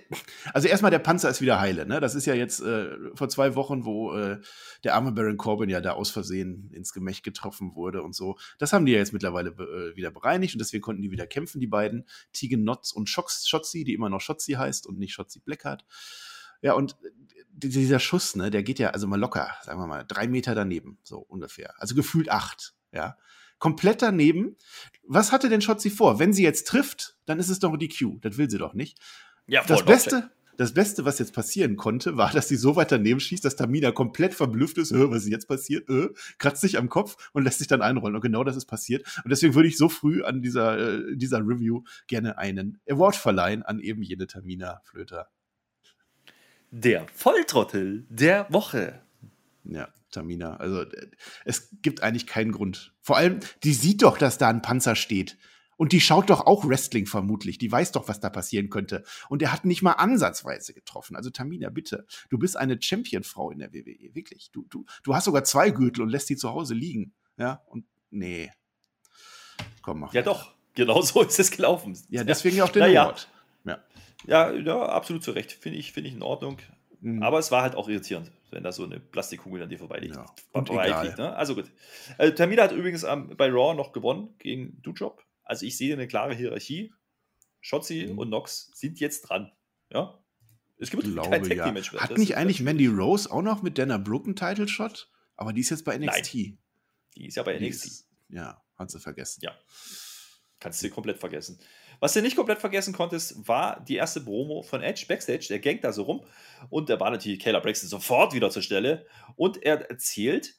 also erstmal der Panzer ist wieder heile, ne? Das ist ja jetzt äh, vor zwei Wochen, wo äh, der arme Baron Corbin ja da aus Versehen ins Gemächt getroffen wurde und so. Das haben die ja jetzt mittlerweile äh, wieder bereinigt und deswegen konnten die wieder kämpfen, die beiden. Tegan Notz und Shox, Shotzi, die immer noch Shotzi heißt und nicht Shotzi Blackheart. Ja, und äh, dieser Schuss, ne, der geht ja also mal locker, sagen wir mal, drei Meter daneben, so ungefähr. Also gefühlt acht, ja. Komplett daneben. Was hatte denn Shotzi vor? Wenn sie jetzt trifft, dann ist es doch die Q. Das will sie doch nicht. Ja, Das voll Beste, das Beste, was jetzt passieren konnte, war, dass sie so weit daneben schießt, dass Tamina komplett verblüfft ist, "Hä, was ist jetzt passiert, äh, kratzt sich am Kopf und lässt sich dann einrollen. Und genau das ist passiert. Und deswegen würde ich so früh an dieser, äh, dieser Review gerne einen Award verleihen an eben jene Tamina Flöter. Der Volltrottel der Woche. Ja, Tamina. Also äh, es gibt eigentlich keinen Grund. Vor allem, die sieht doch, dass da ein Panzer steht. Und die schaut doch auch Wrestling vermutlich. Die weiß doch, was da passieren könnte. Und er hat nicht mal ansatzweise getroffen. Also Tamina, bitte. Du bist eine Champion-Frau in der WWE. Wirklich. Du, du, du hast sogar zwei Gürtel und lässt die zu Hause liegen. Ja, und nee. Komm, mach. Ja, doch. Genau <laughs> so ist es gelaufen. Ja, deswegen ja auch den Naja. Award. Ja. Ja, ja, absolut zu Recht. Finde ich, finde ich in Ordnung. Mhm. Aber es war halt auch irritierend, wenn da so eine Plastikkugel an dir vorbeiliegt. Ja, und vorbeifliegt, egal. ne? Also gut. Äh, Tamina hat übrigens ähm, bei Raw noch gewonnen gegen Dujob. Also ich sehe eine klare Hierarchie. Shotzi Mhm. und Nox sind jetzt dran. Ja. Es gibt kein glaube, Tag ja. Mehr. Hat Das nicht eigentlich Mandy Rose auch noch mit Dana Brooke einen Title Shot? Aber die ist jetzt bei NXT. Die ist ja bei NXT. ist- Ja, hat sie vergessen. Ja. Kannst du komplett vergessen. Was du nicht komplett vergessen konntest, war die erste Promo von Edge Backstage. Der gangt da so rum. Und da war natürlich Kayla Braxton sofort wieder zur Stelle. Und er erzählt,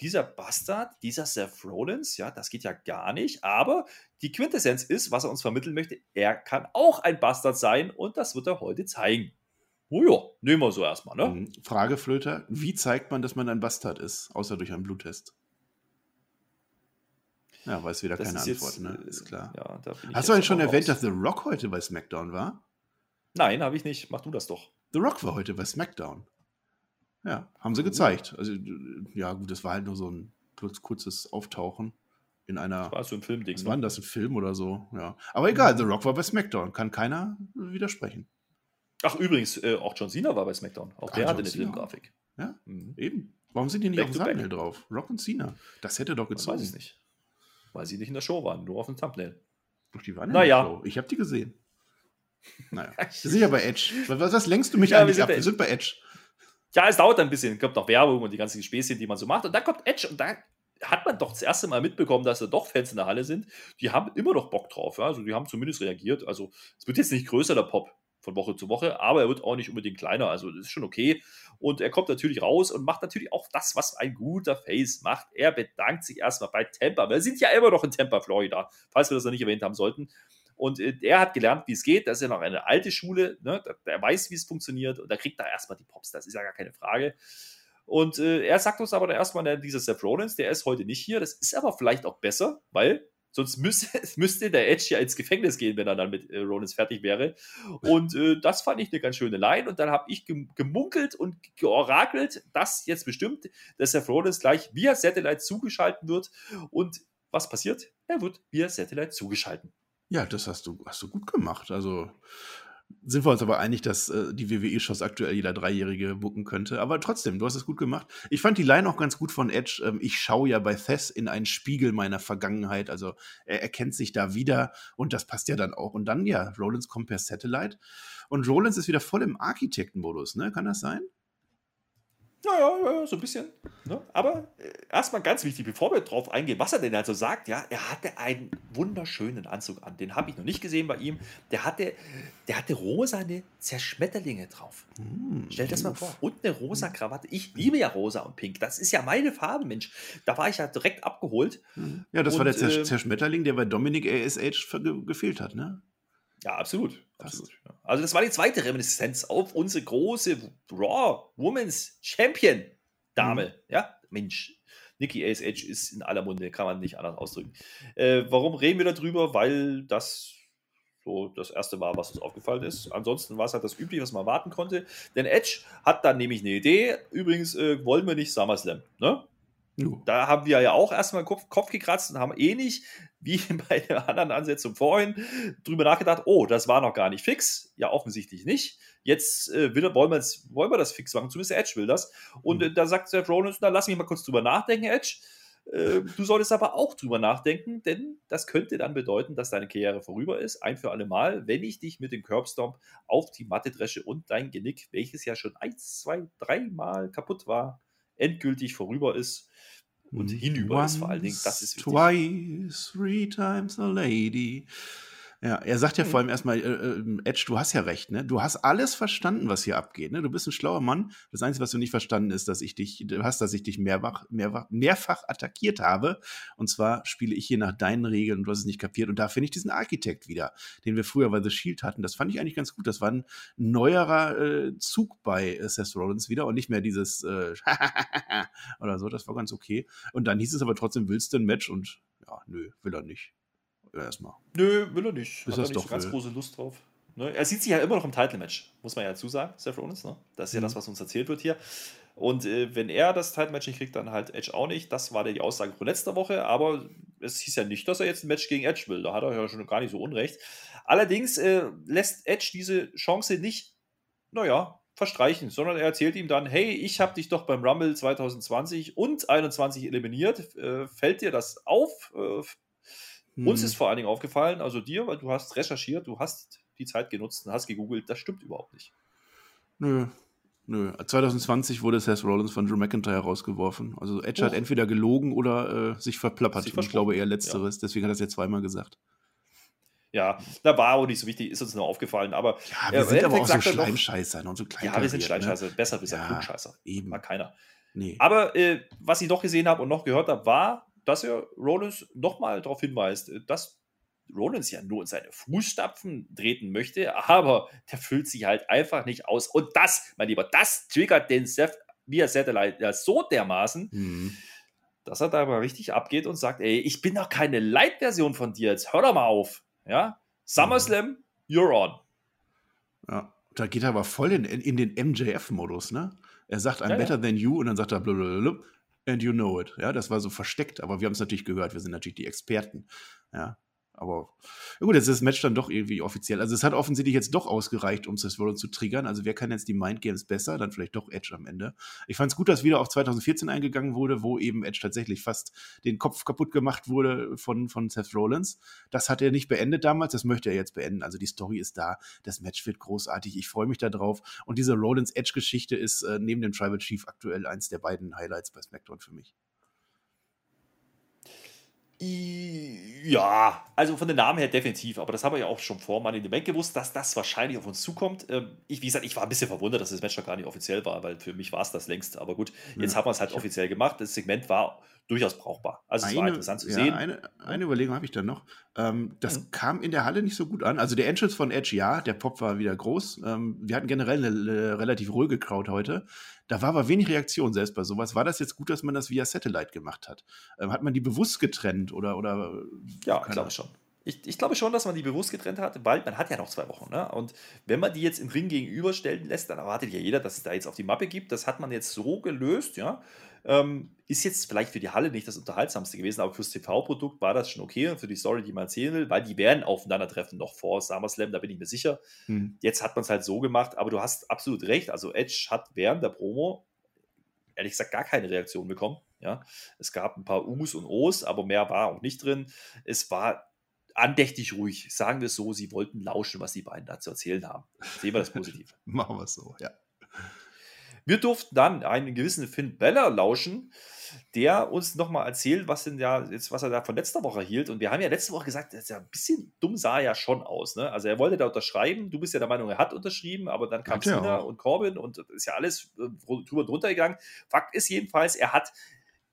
dieser Bastard, dieser Seth Rollins, ja, das geht ja gar nicht. Aber die Quintessenz ist, was er uns vermitteln möchte, er kann auch ein Bastard sein. Und das wird er heute zeigen. Oh ja, nehmen wir so erstmal, ne? Mhm. Frage, Flöter, wie zeigt man, dass man ein Bastard ist, außer durch einen Bluttest? Ja, weiß wieder Das keine Antwort, jetzt, ne? äh, Ist klar. Ja, ich Hast du eigentlich schon erwähnt, raus. dass The Rock heute bei SmackDown war? Nein, habe ich nicht. Mach du das doch. The Rock war heute bei SmackDown. Ja, haben sie gezeigt. Also, ja, gut, das war halt nur so ein kurz, kurzes Auftauchen in einer. War so ein Filmding. Ne? war das? Ein Film oder so? Ja. Aber egal, The Rock war bei SmackDown. Kann keiner widersprechen. Ach, übrigens, äh, auch John Cena war bei SmackDown. Auch Ah, der hatte John eine Cena. Filmgrafik. Ja, Mhm. eben. Warum sind die nicht Back auf dem. Thumbnail drauf? Rock und Cena. Das hätte doch gezogen. weiß ich nicht. Weil sie nicht in der Show waren, nur auf dem Thumbnail. Doch, die waren Naja. ja in der Show. Ich habe die gesehen. Naja. <laughs> Wir sind ja bei Edge. Was, was lenkst du mich Ja, wir eigentlich sind ab? bei Wir sind bei Edge. Ja, es dauert ein bisschen. Kommt noch Werbung und die ganzen Späßchen, die man so macht. Und dann kommt Edge und da hat man doch das erste Mal mitbekommen, dass da doch Fans in der Halle sind. Die haben immer noch Bock drauf. Ja? Also die haben zumindest reagiert. Also es wird jetzt nicht größer, der Pop von Woche zu Woche, aber er wird auch nicht unbedingt kleiner. Also das ist schon okay. Und er kommt natürlich raus und macht natürlich auch das, was ein guter Face macht. Er bedankt sich erstmal bei Tampa. Wir sind ja immer noch in Tampa, Florida, falls wir das noch nicht erwähnt haben sollten. Und äh, er hat gelernt, wie es geht. Das ist ja noch eine alte Schule. Ne? Der weiß, wie es funktioniert. Und da kriegt er erstmal die Pops. Das ist ja gar keine Frage. Und äh, er sagt uns aber erstmal, dieser Seth Rollins, der ist heute nicht hier. Das ist aber vielleicht auch besser, weil sonst müsste, <laughs> müsste der Edge ja ins Gefängnis gehen, wenn er dann mit äh, Rollins fertig wäre. Und äh, das fand ich eine ganz schöne Line. Und dann habe ich gemunkelt und georakelt, dass jetzt bestimmt dass Seth Rollins gleich via Satellite zugeschaltet wird. Und was passiert? Er wird via Satellite zugeschaltet. Ja, das hast du, hast du gut gemacht. Also sind wir uns aber einig, dass äh, die WWE-Shows aktuell jeder Dreijährige bucken könnte. Aber trotzdem, du hast es gut gemacht. Ich fand die Line auch ganz gut von Edge. Ähm, ich schaue ja bei Thess in einen Spiegel meiner Vergangenheit. Also er erkennt sich da wieder und das passt ja dann auch. Und dann, ja, Rollins kommt per Satellite. Und Rollins ist wieder voll im Architektenmodus, ne? Kann das sein? Naja, so ein bisschen. Ne? Aber äh, erstmal ganz wichtig, bevor wir drauf eingehen, was er denn also sagt, ja, er hatte einen wunderschönen Anzug an. Den habe ich noch nicht gesehen bei ihm. Der hatte, der hatte rosane Zerschmetterlinge drauf. Mm, Stell das mal vor. Und eine rosa Krawatte. Ich liebe ja rosa und pink. Das ist ja meine Farbe, Mensch. Da war ich ja direkt abgeholt. Ja, das und, war der äh, Zerschmetterling, der bei Dominic ASH gefehlt hat, ne? Ja, absolut. absolut. Also, das war die zweite Reminiszenz auf unsere große Raw Women's Champion Dame. Mhm. Ja, Mensch. Nikki ASH ist in aller Munde, kann man nicht anders ausdrücken. Äh, warum reden wir darüber? Weil das so das erste war, was uns aufgefallen ist. Ansonsten war es halt das Übliche, was man erwarten konnte. Denn Edge hat dann nämlich eine Idee. Übrigens äh, wollen wir nicht SummerSlam. Ne? Da haben wir ja auch erstmal Kopf, Kopf gekratzt und haben ähnlich wie <laughs> bei der anderen Ansetzung vorhin drüber nachgedacht, oh, das war noch gar nicht fix. Ja, offensichtlich nicht. Jetzt äh, will, wollen, wollen wir das fix machen, zumindest Edge will das. Und äh, da sagt Seth Rollins, na, lass mich mal kurz drüber nachdenken, Edge. Äh, du solltest aber auch drüber nachdenken, denn das könnte dann bedeuten, dass deine Karriere vorüber ist, ein für alle Mal, wenn ich dich mit dem Curbstomp auf die Matte dresche und dein Genick, welches ja schon eins, zwei, dreimal kaputt war, endgültig vorüber ist und hm. hinüber Once, ist vor allen Dingen. Das ist wichtig. Twice, three times a lady. Ja, er sagt ja mhm. vor allem erstmal, äh, äh, Edge, du hast ja recht, ne? Du hast alles verstanden, was hier abgeht, ne? Du bist ein schlauer Mann. Das Einzige, was du nicht verstanden ist, dass ich dich, du hast, dass ich dich mehrfach, mehrfach, mehrfach attackiert habe. Und zwar spiele ich hier nach deinen Regeln und du hast es nicht kapiert. Und da finde ich diesen Architekt wieder, den wir früher bei The Shield hatten. Das fand ich eigentlich ganz gut. Das war ein neuerer äh, Zug bei äh, Seth Rollins wieder und nicht mehr dieses äh, <laughs> oder so. Das war ganz okay. Und dann hieß es aber trotzdem, willst du ein Match? Und ja, nö, will er nicht erstmal. Nö, will er nicht. Ist Hat er nicht doch ganz will. große Lust drauf. Ne? Er sieht sich ja immer noch im Title-Match, muss man ja dazu sagen, Seth Rollins. Ne? Das ist mhm. ja das, was uns erzählt wird hier. Und äh, wenn er das Title-Match nicht kriegt, dann halt Edge auch nicht. Das war die Aussage von letzter Woche, aber es hieß ja nicht, dass er jetzt ein Match gegen Edge will. Da hat er ja schon gar nicht so unrecht. Allerdings äh, lässt Edge diese Chance nicht, naja, verstreichen, sondern er erzählt ihm dann, hey, ich habe dich doch beim Rumble 2020 und 2021 eliminiert. Äh, fällt dir das auf? Äh, hm. Uns ist vor allen Dingen aufgefallen, also dir, weil du hast recherchiert, du hast die Zeit genutzt und hast gegoogelt, das stimmt überhaupt nicht. Nö. Nö. 2020 wurde Seth Rollins von Drew McIntyre rausgeworfen. Also Edge oh. hat entweder gelogen oder äh, sich verplappert. Sich ich glaube eher letzteres, ja. deswegen hat er es ja zweimal gesagt. Ja, da war auch nicht so wichtig, ist uns nur aufgefallen, aber. Ja, wir sind aber auch so Schleimscheißer und so klein. Ja, wir sind ne? Schleimscheißer, ne? besser, besser, ja, Klugscheißer. Eben. Mag keiner. Nee. Aber äh, was ich noch gesehen habe und noch gehört habe, war, dass er Rollins nochmal darauf hinweist, äh, dass Rollins ja nur in seine Fußstapfen treten möchte, aber der füllt sich halt einfach nicht aus. Und das, mein Lieber, das triggert den Seth via Satellite ja so dermaßen, mhm. dass er da mal richtig abgeht und sagt, ey, ich bin doch keine Light-Version von dir, jetzt hör doch mal auf. Ja, SummerSlam, mhm. you're on. Ja, da geht er aber voll in, in den MJF-Modus, ne? Er sagt, I'm ja, better ja. than you und dann sagt er blablabla and you know it. Ja, das war so versteckt, aber wir haben es natürlich gehört. Wir sind natürlich die Experten. Ja, aber ja gut, jetzt ist das Match dann doch irgendwie offiziell. Also es hat offensichtlich jetzt doch ausgereicht, um Seth Rollins zu triggern. Also wer kann jetzt die Mind Games besser? Dann vielleicht doch Edge am Ende. Ich fand es gut, dass wieder auf 2014 eingegangen wurde, wo eben Edge tatsächlich fast den Kopf kaputt gemacht wurde von, von Seth Rollins. Das hat er nicht beendet damals, das möchte er jetzt beenden. Also die Story ist da, das Match wird großartig. Ich freue mich darauf. Und diese Rollins-Edge-Geschichte ist äh, neben dem Tribal Chief aktuell eins der beiden Highlights bei SmackDown für mich. Ja, also von den Namen her definitiv, aber das haben wir ja auch schon vor Money in the Bank gewusst, dass das wahrscheinlich auf uns zukommt. Ähm, ich, wie gesagt, ich war ein bisschen verwundert, dass das Match noch gar nicht offiziell war, weil für mich war es das längst. Aber gut, jetzt ja. haben wir es halt offiziell gemacht. Das Segment war durchaus brauchbar. Also eine, es war interessant zu ja, sehen. Eine, eine Überlegung habe ich dann noch. Ähm, das mhm. kam in der Halle nicht so gut an. Also der Entrance von Edge, ja, der Pop war wieder groß. Ähm, wir hatten generell eine, eine relativ ruhige Crowd heute. Da war aber wenig Reaktion selbst bei sowas. War das jetzt gut, dass man das via Satellite gemacht hat? Ähm, hat man die bewusst getrennt oder? oder ja, ich glaube schon. Ich, ich, glaube schon, dass man die bewusst getrennt hat, weil man hat ja noch zwei Wochen. Ne? Und wenn man die jetzt im Ring gegenüberstellen lässt, dann erwartet ja jeder, dass es da jetzt auf die Mappe gibt. Das hat man jetzt so gelöst, ja. Ähm, ist jetzt vielleicht für die Halle nicht das Unterhaltsamste gewesen, aber fürs TV-Produkt war das schon okay und für die Story, die man erzählen will, weil die werden aufeinandertreffen noch vor SummerSlam, da bin ich mir sicher. Hm. Jetzt hat man es halt so gemacht, aber du hast absolut recht. Also Edge hat während der Promo ehrlich gesagt gar keine Reaktion bekommen. Ja, es gab ein paar Umus und Os, aber mehr war auch nicht drin. Es war andächtig ruhig, sagen wir es so. Sie wollten lauschen, was die beiden da zu erzählen haben. Sehen wir das positiv. <laughs> Machen wir es so, ja. Wir durften dann einen gewissen Finn Beller lauschen, der uns nochmal erzählt, was denn ja jetzt, was er da von letzter Woche hielt. Und wir haben ja letzte Woche gesagt, das ist ja ein bisschen dumm sah er ja schon aus. Ne? Also er wollte da unterschreiben. Du bist ja der Meinung, er hat unterschrieben, aber dann kam Cena und Corbin und ist ja alles äh, drüber drunter gegangen. Fakt ist jedenfalls, er hat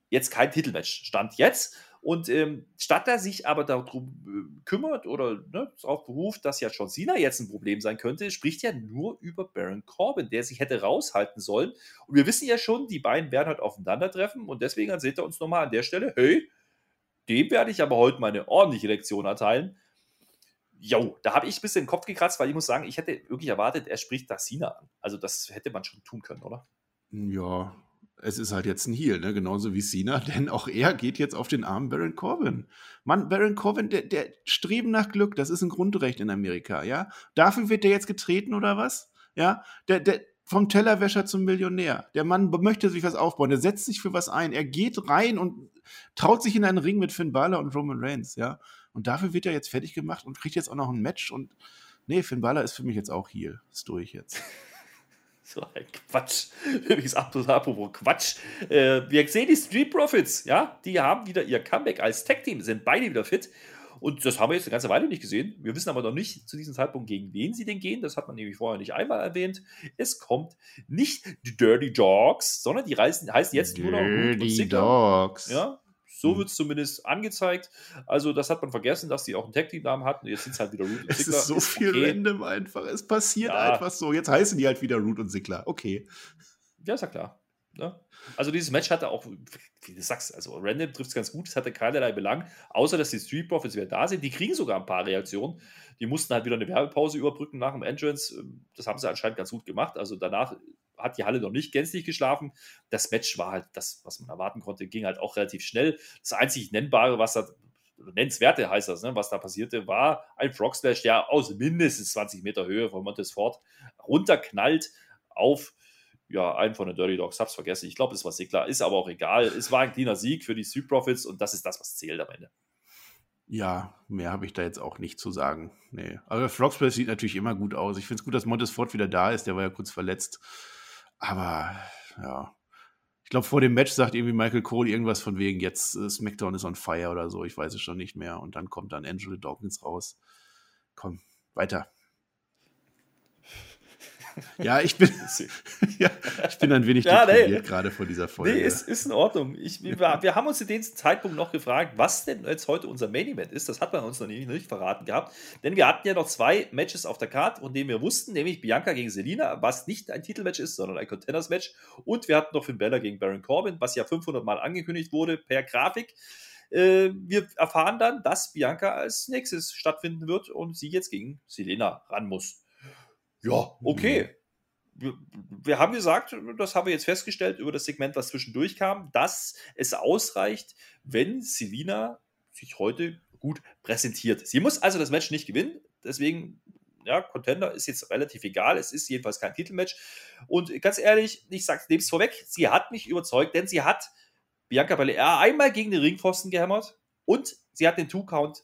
jetzt kein Titelmatch. Stand jetzt. Und ähm, statt er sich aber darum äh, kümmert oder ne, darauf beruft, dass ja John Cena jetzt ein Problem sein könnte, spricht er nur über Baron Corbin, der sich hätte raushalten sollen. Und wir wissen ja schon, die beiden werden halt aufeinandertreffen und deswegen seht ihr uns nochmal an der Stelle, hey, dem werde ich aber heute meine ordentliche Lektion erteilen. Jo, da habe ich ein bisschen den Kopf gekratzt, weil ich muss sagen, ich hätte wirklich erwartet, er spricht da Cena an. Also das hätte man schon tun können, oder? Ja, es ist halt jetzt ein Heal, ne? genauso wie Cena, <laughs> denn auch er geht jetzt auf den armen Baron Corbin. Mann, Baron Corbin, der, der Streben nach Glück, das ist ein Grundrecht in Amerika, ja? Dafür wird der jetzt getreten oder was? Ja? Der, der, vom Tellerwäscher zum Millionär. Der Mann möchte sich was aufbauen, der setzt sich für was ein, er geht rein und traut sich in einen Ring mit Finn Balor und Roman Reigns, ja? Und dafür wird er jetzt fertig gemacht und kriegt jetzt auch noch ein Match und nee, Finn Balor ist für mich jetzt auch Heal. Ist durch jetzt. <laughs> So ein Quatsch. <laughs> Übrigens, apropos Quatsch. Äh, wir sehen die Street Profits, ja, die haben wieder ihr Comeback als Tech-Team, sind beide wieder fit. Und das haben wir jetzt eine ganze Weile nicht gesehen. Wir wissen aber noch nicht zu diesem Zeitpunkt, gegen wen sie denn gehen. Das hat man nämlich vorher nicht einmal erwähnt. Es kommt nicht die Dirty Dogs, sondern die heißen, heißen jetzt Dirty nur noch Dirty Dogs. Ja, so hm. wird es zumindest angezeigt. Also, das hat man vergessen, dass die auch einen Tag-Team-Namen hatten. Jetzt sind es halt wieder Root und Es ist so viel okay. random einfach. Es passiert ja. einfach so. Jetzt heißen die halt wieder Root und Sigler. Okay. Ja, ist ja klar. Ne? Also dieses Match hatte auch, wie du sagst, also Random trifft es ganz gut, es hatte keinerlei Belang, außer dass die Street Profits wieder da sind. Die kriegen sogar ein paar Reaktionen. Die mussten halt wieder eine Werbepause überbrücken nach dem Entrance. Das haben sie anscheinend ganz gut gemacht. Also danach hat die Halle noch nicht gänzlich geschlafen. Das Match war halt das, was man erwarten konnte, ging halt auch relativ schnell. Das einzig Nennbare, was da, nennenswerte heißt das, ne, was da passierte, war ein Frog Splash, der aus mindestens 20 Meter Höhe von Montesfort runterknallt auf ja, einen von den Dirty Dogs, hab's vergessen. Ich glaube, es war Sigler, ist aber auch egal. Es war ein cleaner Sieg für die Street Profits und das ist das, was zählt am Ende. Ja, mehr habe ich da jetzt auch nicht zu sagen. Nee. Aber Frog Splash sieht natürlich immer gut aus. Ich finde es gut, dass Montesfort wieder da ist. Der war ja kurz verletzt. Aber ja, ich glaube, vor dem Match sagt irgendwie Michael Cole irgendwas von wegen, jetzt äh, SmackDown ist on fire oder so. Ich weiß es schon nicht mehr. Und dann kommt dann Angelo Dawkins raus. Komm, weiter. <laughs> Ja, ich bin, <laughs> ja, ich bin ein wenig ja, nee. gerade vor dieser Folge. Nee, ist, ist in Ordnung. Ich, wir, wir, haben uns zu diesem Zeitpunkt noch gefragt, was denn jetzt heute unser Main Event ist. Das hat man uns noch nicht, nicht verraten gehabt. Denn wir hatten ja noch zwei Matches auf der Karte, von denen wir wussten, nämlich Bianca gegen Selina, was nicht ein Titelmatch ist, sondern ein Contenders-Match. Und wir hatten noch Finn Bella gegen Baron Corbin, was ja 500 Mal angekündigt wurde per Grafik äh, wir erfahren dann, dass Bianca als nächstes stattfinden wird und sie jetzt gegen Selena ran muss. Ja, okay. Wir, wir, haben gesagt, das haben wir jetzt festgestellt über das Segment, was zwischendurch kam, dass es ausreicht, wenn Selina sich heute gut präsentiert. Sie muss also das Match nicht gewinnen, deswegen, ja, Contender ist jetzt relativ egal, es ist jedenfalls kein Titelmatch. Und ganz ehrlich, ich sage es vorweg, sie hat mich überzeugt, denn sie hat Bianca Belair einmal gegen den Ringpfosten gehämmert und sie hat den Two-Count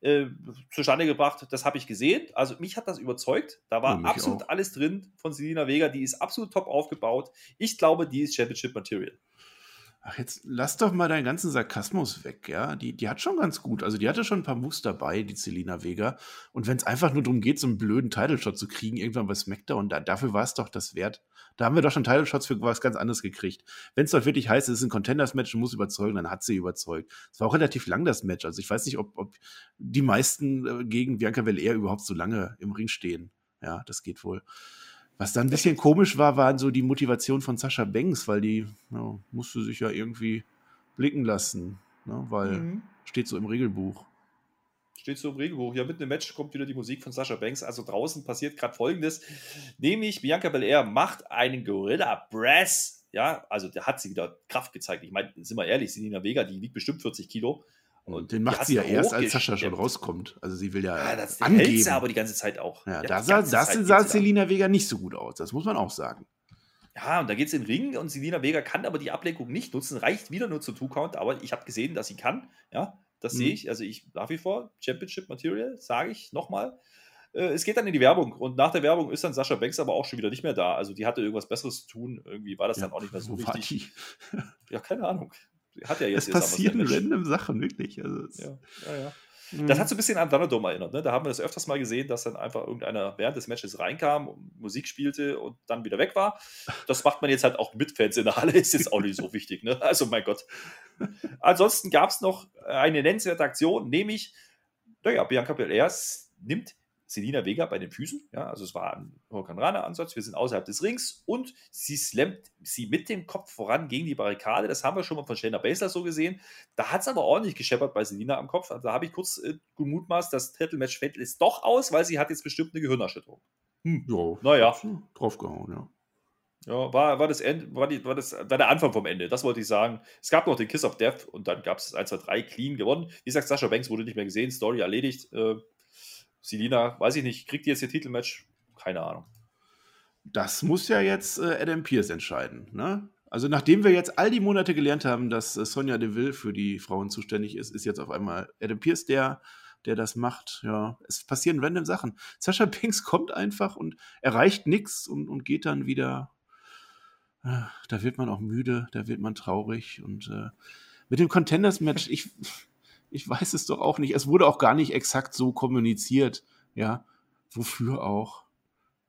äh, zustande gebracht. Das habe ich gesehen. Also mich hat das überzeugt. Da war ja, absolut auch. alles drin von Selina Vega. Die ist absolut top aufgebaut. Ich glaube, die ist Championship Material. Ach, jetzt lass doch mal deinen ganzen Sarkasmus weg, ja. Die, die hat schon ganz gut. Also, die hatte schon ein paar Moves dabei, die Selina Vega. Und wenn es einfach nur darum geht, so einen blöden Title-Shot zu kriegen, irgendwann bei SmackDown, da, dafür war es doch das wert. Da haben wir doch schon Title-Shots für was ganz anderes gekriegt. Wenn es doch wirklich heißt, es ist ein Contenders-Match und muss überzeugen, dann hat sie überzeugt. Es war auch relativ lang, das Match. Also, ich weiß nicht, ob, ob die meisten äh, gegen Bianca Belair überhaupt so lange im Ring stehen. Ja, das geht wohl. Was dann ein bisschen komisch war, waren so die Motivation von Sascha Banks, weil die ja, musste sich ja irgendwie blicken lassen, ne, weil mhm. steht so im Regelbuch. Steht so im Regelbuch. Ja, mitten im Match kommt wieder die Musik von Sascha Banks. Also draußen passiert gerade folgendes: Nämlich Bianca Belair macht einen Gorilla Brass. Ja, also der hat sie wieder Kraft gezeigt. Ich meine, sind wir ehrlich, Selina Vega, die wiegt bestimmt 40 Kilo. Und den macht sie ja erst, als Sascha schon rauskommt. Also sie will ja, ja das angeben. hält sie aber die ganze Zeit auch. Ja, da sah, das sah Selina Vega nicht so gut aus. Das muss man auch sagen. Ja, und da geht es in den Ring und Selina Vega kann aber die Ablenkung nicht nutzen. Reicht wieder nur zu Two-Count, aber ich habe gesehen, dass sie kann. Ja, das mhm. sehe ich. Also ich nach wie vor Championship Material, sage ich nochmal. Äh, es geht dann in die Werbung und nach der Werbung ist dann Sascha Banks aber auch schon wieder nicht mehr da. Also die hatte irgendwas Besseres zu tun. Irgendwie war das ja, dann auch nicht mehr so wichtig. ja, keine Ahnung hat ja jetzt. Es passieren random Sachen, wirklich. Also ja, ja, ja. Mhm. Das hat so ein bisschen an Thunderdome erinnert. Ne? Da haben wir das öfters mal gesehen, dass dann einfach irgendeiner während des Matches reinkam, Musik spielte und dann wieder weg war. Das macht man jetzt halt auch mit Fans in der Halle, ist jetzt auch nicht so <laughs> wichtig. Ne? Also, mein Gott. Ansonsten gab es noch eine nennenswerte Aktion, nämlich, naja, Bianca Belair nimmt Selina Vega bei den Füßen. Ja, also es war ein Hurricanrana-Ansatz. Wir sind außerhalb des Rings und sie slammt sie mit dem Kopf voran gegen die Barrikade. Das haben wir schon mal von Shayna Baszler so gesehen. Da hat es aber ordentlich gescheppert bei Selina am Kopf. Also da habe ich kurz äh, gemutmaßt, das Titelmatch fällt jetzt doch aus, weil sie hat jetzt bestimmt eine Gehirnerschütterung. Hm, ja, naja. Draufgehauen, ja. Ja, war, war, das End, war, die, war, das, war der Anfang vom Ende, das wollte ich sagen. Es gab noch den Kiss of Death und dann gab es 1, 2, 3 clean gewonnen. Wie gesagt, Sascha Banks wurde nicht mehr gesehen, Story erledigt. Äh, Selina, weiß ich nicht, kriegt die jetzt ihr Titelmatch? Keine Ahnung. Das muss ja jetzt äh, Adam Pierce entscheiden. Ne? Also nachdem wir jetzt all die Monate gelernt haben, dass äh, Sonja Deville für die Frauen zuständig ist, ist jetzt auf einmal Adam Pierce der, der das macht. Ja, es passieren random Sachen. Sascha <laughs> Banks kommt einfach und erreicht nichts und, und geht dann wieder. Äh, da wird man auch müde, da wird man traurig und äh, mit dem Contenders-Match, ich, ich weiß es doch auch nicht. Es wurde auch gar nicht exakt so kommuniziert. Ja, wofür auch?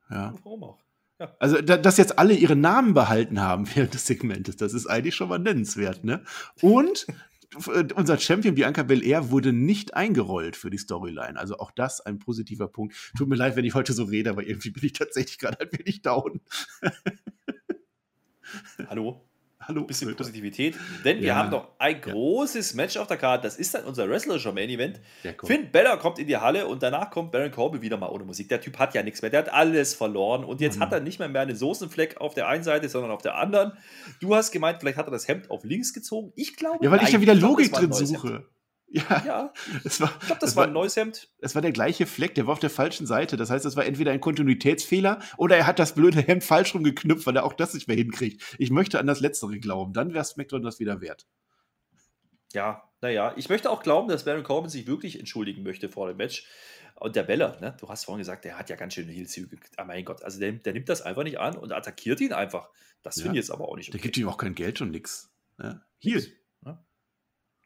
Ja. Warum auch? Ja. Also, da, dass jetzt alle ihre Namen behalten haben während des Segmentes, das ist eigentlich schon mal nennenswert, ne? Und <laughs> unser Champion Bianca Belair wurde nicht eingerollt für die Storyline. Also auch das ein positiver Punkt. Tut mir leid, wenn ich heute so rede, aber irgendwie bin ich tatsächlich gerade ein wenig down. <laughs> Hallo? Hallo. Bisschen Positivität. Denn wir haben noch ein großes ja. Match auf der Karte. Das ist dann unser Wrestler Main Event. Finn Bella kommt in die Halle und danach kommt Baron Corbin wieder mal ohne Musik. Der Typ hat ja nichts mehr. Der hat alles verloren. Und jetzt mhm. hat er nicht mehr, mehr einen Soßenfleck auf der einen Seite, sondern auf der anderen. Du hast gemeint, vielleicht hat er das Hemd auf links gezogen. Ich glaube. Ja, weil ich ja wieder Logik drin suche. Hemd. Ja, ja. Es war, ich glaube, das, war ein neues Hemd. Es war der gleiche Fleck, der war auf der falschen Seite. Das heißt, es war entweder ein Kontinuitätsfehler oder er hat das blöde Hemd falsch rumgeknüpft, weil er auch das nicht mehr hinkriegt. Ich möchte an das Letztere glauben. Dann wäre SmackDown das wieder wert. Ja, naja. Ich möchte auch glauben, dass Baron Corbin sich wirklich entschuldigen möchte vor dem Match. Und der Bella, ne, du hast vorhin gesagt, der hat ja ganz schön Heelzüge. Ah, mein Gott, also der, der, nimmt das einfach nicht an und attackiert ihn einfach. Das ja. finde ich jetzt aber auch nicht okay. Der gibt ihm auch kein Geld und nix. Ja. Hier,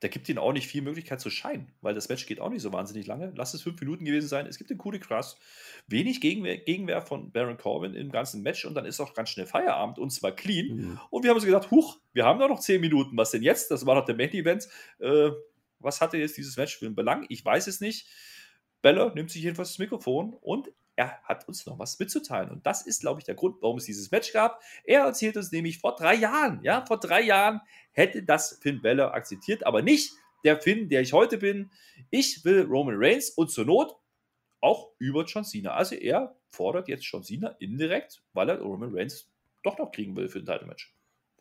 der gibt ihnen auch nicht viel Möglichkeit zu scheinen, weil das Match geht auch nicht so wahnsinnig lange. Lass es fünf Minuten gewesen sein. Es gibt den Coup de Grace. Wenig Gegenwehr, Gegenwehr, von Baron Corbin im ganzen Match und dann ist auch ganz schnell Feierabend und zwar clean. Mhm. Und wir haben uns gedacht, huch, wir haben doch noch zehn Minuten. Was denn jetzt? Das war doch der Main Event. Äh, was hatte jetzt dieses Match für einen Belang? Ich weiß es nicht. Bella nimmt sich jedenfalls das Mikrofon und er hat uns noch was mitzuteilen. Und das ist, glaube ich, der Grund, warum es dieses Match gab. Er erzählt uns nämlich vor drei Jahren, ja, vor drei Jahren hätte das Finn Balor akzeptiert, aber nicht der Finn, der ich heute bin. Ich will Roman Reigns und zur Not auch über John Cena. Also er fordert jetzt John Cena indirekt, weil er Roman Reigns doch noch kriegen will für ein Title-Match.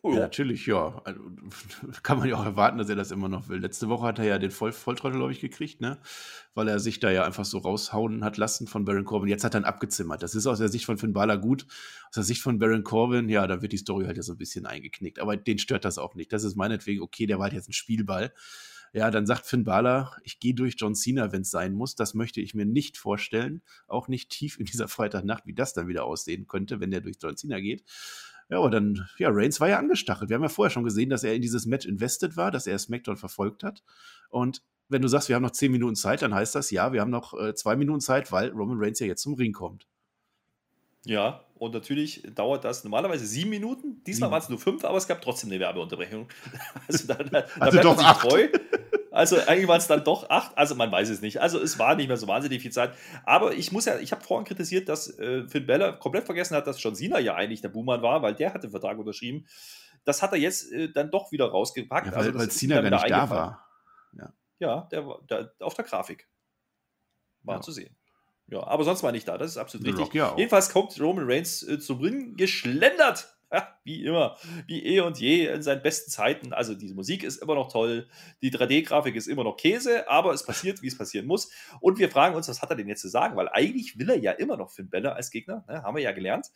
Oh, ja, natürlich, ja. Also, <laughs> kann man ja auch erwarten, dass er das immer noch will. Letzte Woche hat er ja den Voll Volltrottel, glaube ich, gekriegt, ne? Weil er sich da ja einfach so raushauen hat lassen von Baron Corbin. Jetzt hat er ihn abgezimmert. Das ist aus der Sicht von Finn Balor gut. Aus der Sicht von Baron Corbin, ja, da wird die Story halt ja so ein bisschen eingeknickt. Aber den stört das auch nicht. Das ist meinetwegen okay, der war halt jetzt ein Spielball. Ja, dann sagt Finn Balor, ich gehe durch John Cena, wenn es sein muss. Das möchte ich mir nicht vorstellen. Auch nicht tief in dieser Freitagnacht, wie das dann wieder aussehen könnte, wenn der durch John Cena geht. Ja, aber dann, ja, Reigns war ja angestachelt. Wir haben ja vorher schon gesehen, dass er in dieses Match invested war, dass er SmackDown verfolgt hat. Und wenn du sagst, wir haben noch zehn Minuten Zeit, dann heißt das, ja, wir haben noch äh, zwei Minuten Zeit, weil Roman Reigns ja jetzt zum Ring kommt. Ja, und natürlich dauert das normalerweise sieben Minuten. Diesmal waren es nur fünf, aber es gab trotzdem eine Werbeunterbrechung. <laughs> Also da, da, also da doch acht. treu. Also eigentlich waren es dann doch acht. Also man weiß es nicht. Also es war nicht mehr so wahnsinnig viel Zeit. Aber ich muss ja, ich habe vorhin kritisiert, dass äh, Finn Bella komplett vergessen hat, dass John Cena ja eigentlich der Buhmann war, weil der hat den Vertrag unterschrieben. Das hat er jetzt äh, dann doch wieder rausgepackt. Ja, weil, also weil Cena gar nicht da war. Ja, ja der, der, auf der Grafik war ja. zu sehen. Ja, aber sonst war er nicht da, das ist absolut The richtig. Ja Jedenfalls kommt Roman Reigns äh, zum Ring geschlendert. Ja, <laughs> wie immer, wie eh und je in seinen besten Zeiten. Also die Musik ist immer noch toll, die 3D-Grafik ist immer noch Käse, aber es passiert, wie es passieren muss. Und wir fragen uns, was hat er denn jetzt zu sagen? Weil eigentlich will er ja immer noch Finn Balor als Gegner, ne? haben wir ja gelernt.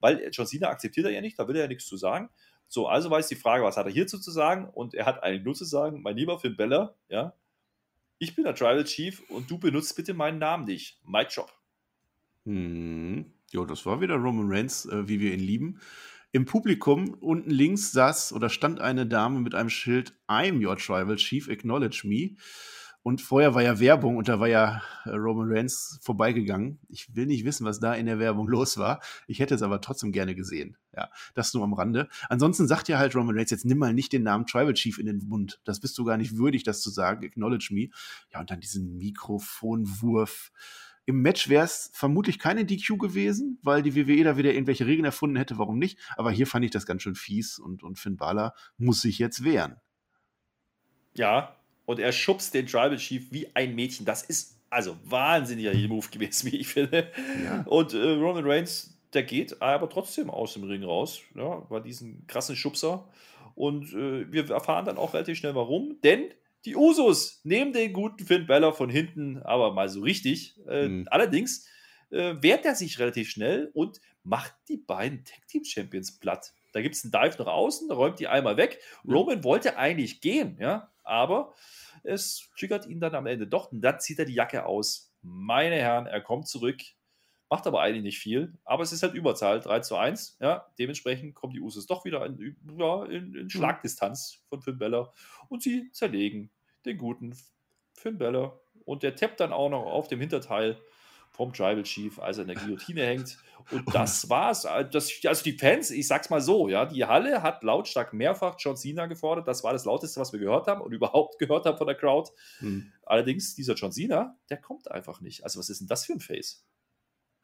Weil John Cena akzeptiert er ja nicht, da will er ja nichts zu sagen. So, also war jetzt die Frage, was hat er hierzu zu sagen? Und er hat eigentlich nur zu sagen, mein lieber Finn Balor, ja, ich bin der Tribal Chief und du benutzt bitte meinen Namen nicht. My Job. Hm. Jo, das war wieder Roman Reigns, äh, wie wir ihn lieben. Im Publikum unten links saß oder stand eine Dame mit einem Schild I'm your Tribal Chief, acknowledge me. Und vorher war ja Werbung und da war ja äh, Roman Reigns vorbeigegangen. Ich will nicht wissen, was da in der Werbung <laughs> los war. Ich hätte es aber trotzdem gerne gesehen. Ja, das nur am Rande. Ansonsten sagt ja halt Roman Reigns, jetzt nimm mal nicht den Namen Tribal Chief in den Mund. Das bist du gar nicht würdig, das zu sagen. Acknowledge me. Ja, und dann diesen Mikrofonwurf. Im Match wäre es vermutlich keine DQ gewesen, weil die WWE da wieder irgendwelche Regeln erfunden hätte, warum nicht. Aber hier fand ich das ganz schön fies und, und Finn Balor muss sich jetzt wehren. Ja, und er schubst den Tribal Chief wie ein Mädchen. Das ist also wahnsinniger Move gewesen, wie ich finde. Ja. Und äh, Roman Reigns, der geht aber trotzdem aus dem Ring raus, ja, bei diesen krassen Schubser. Und äh, wir erfahren dann auch relativ schnell warum, denn die Usos nehmen den guten Finn Balor von hinten, aber mal so richtig. Äh, mhm. Allerdings äh, wehrt er sich relativ schnell und macht die beiden Tag Team Champions platt. Da gibt es einen Dive nach außen, räumt die einmal weg. Mhm. Roman wollte eigentlich gehen, ja, aber es triggert ihn dann am Ende doch und dann zieht er die Jacke aus. Meine Herren, er kommt zurück, macht aber eigentlich nicht viel, aber es ist halt Überzahl, 3 zu 1. Ja, dementsprechend kommen die Usos doch wieder in, in, in mhm. Schlagdistanz von Finn Beller und sie zerlegen den guten Finn Beller und der tappt dann auch noch auf dem Hinterteil vom Tribal Chief, als er in der Guillotine hängt. Und <laughs> das war's. Das, also die Fans, ich sag's mal so, ja, die Halle hat lautstark mehrfach John Cena gefordert. Das war das Lauteste, was wir gehört haben und <laughs> überhaupt gehört haben von der Crowd. Hm. Allerdings, dieser John Cena, der kommt einfach nicht. Also, was ist denn das für ein Face?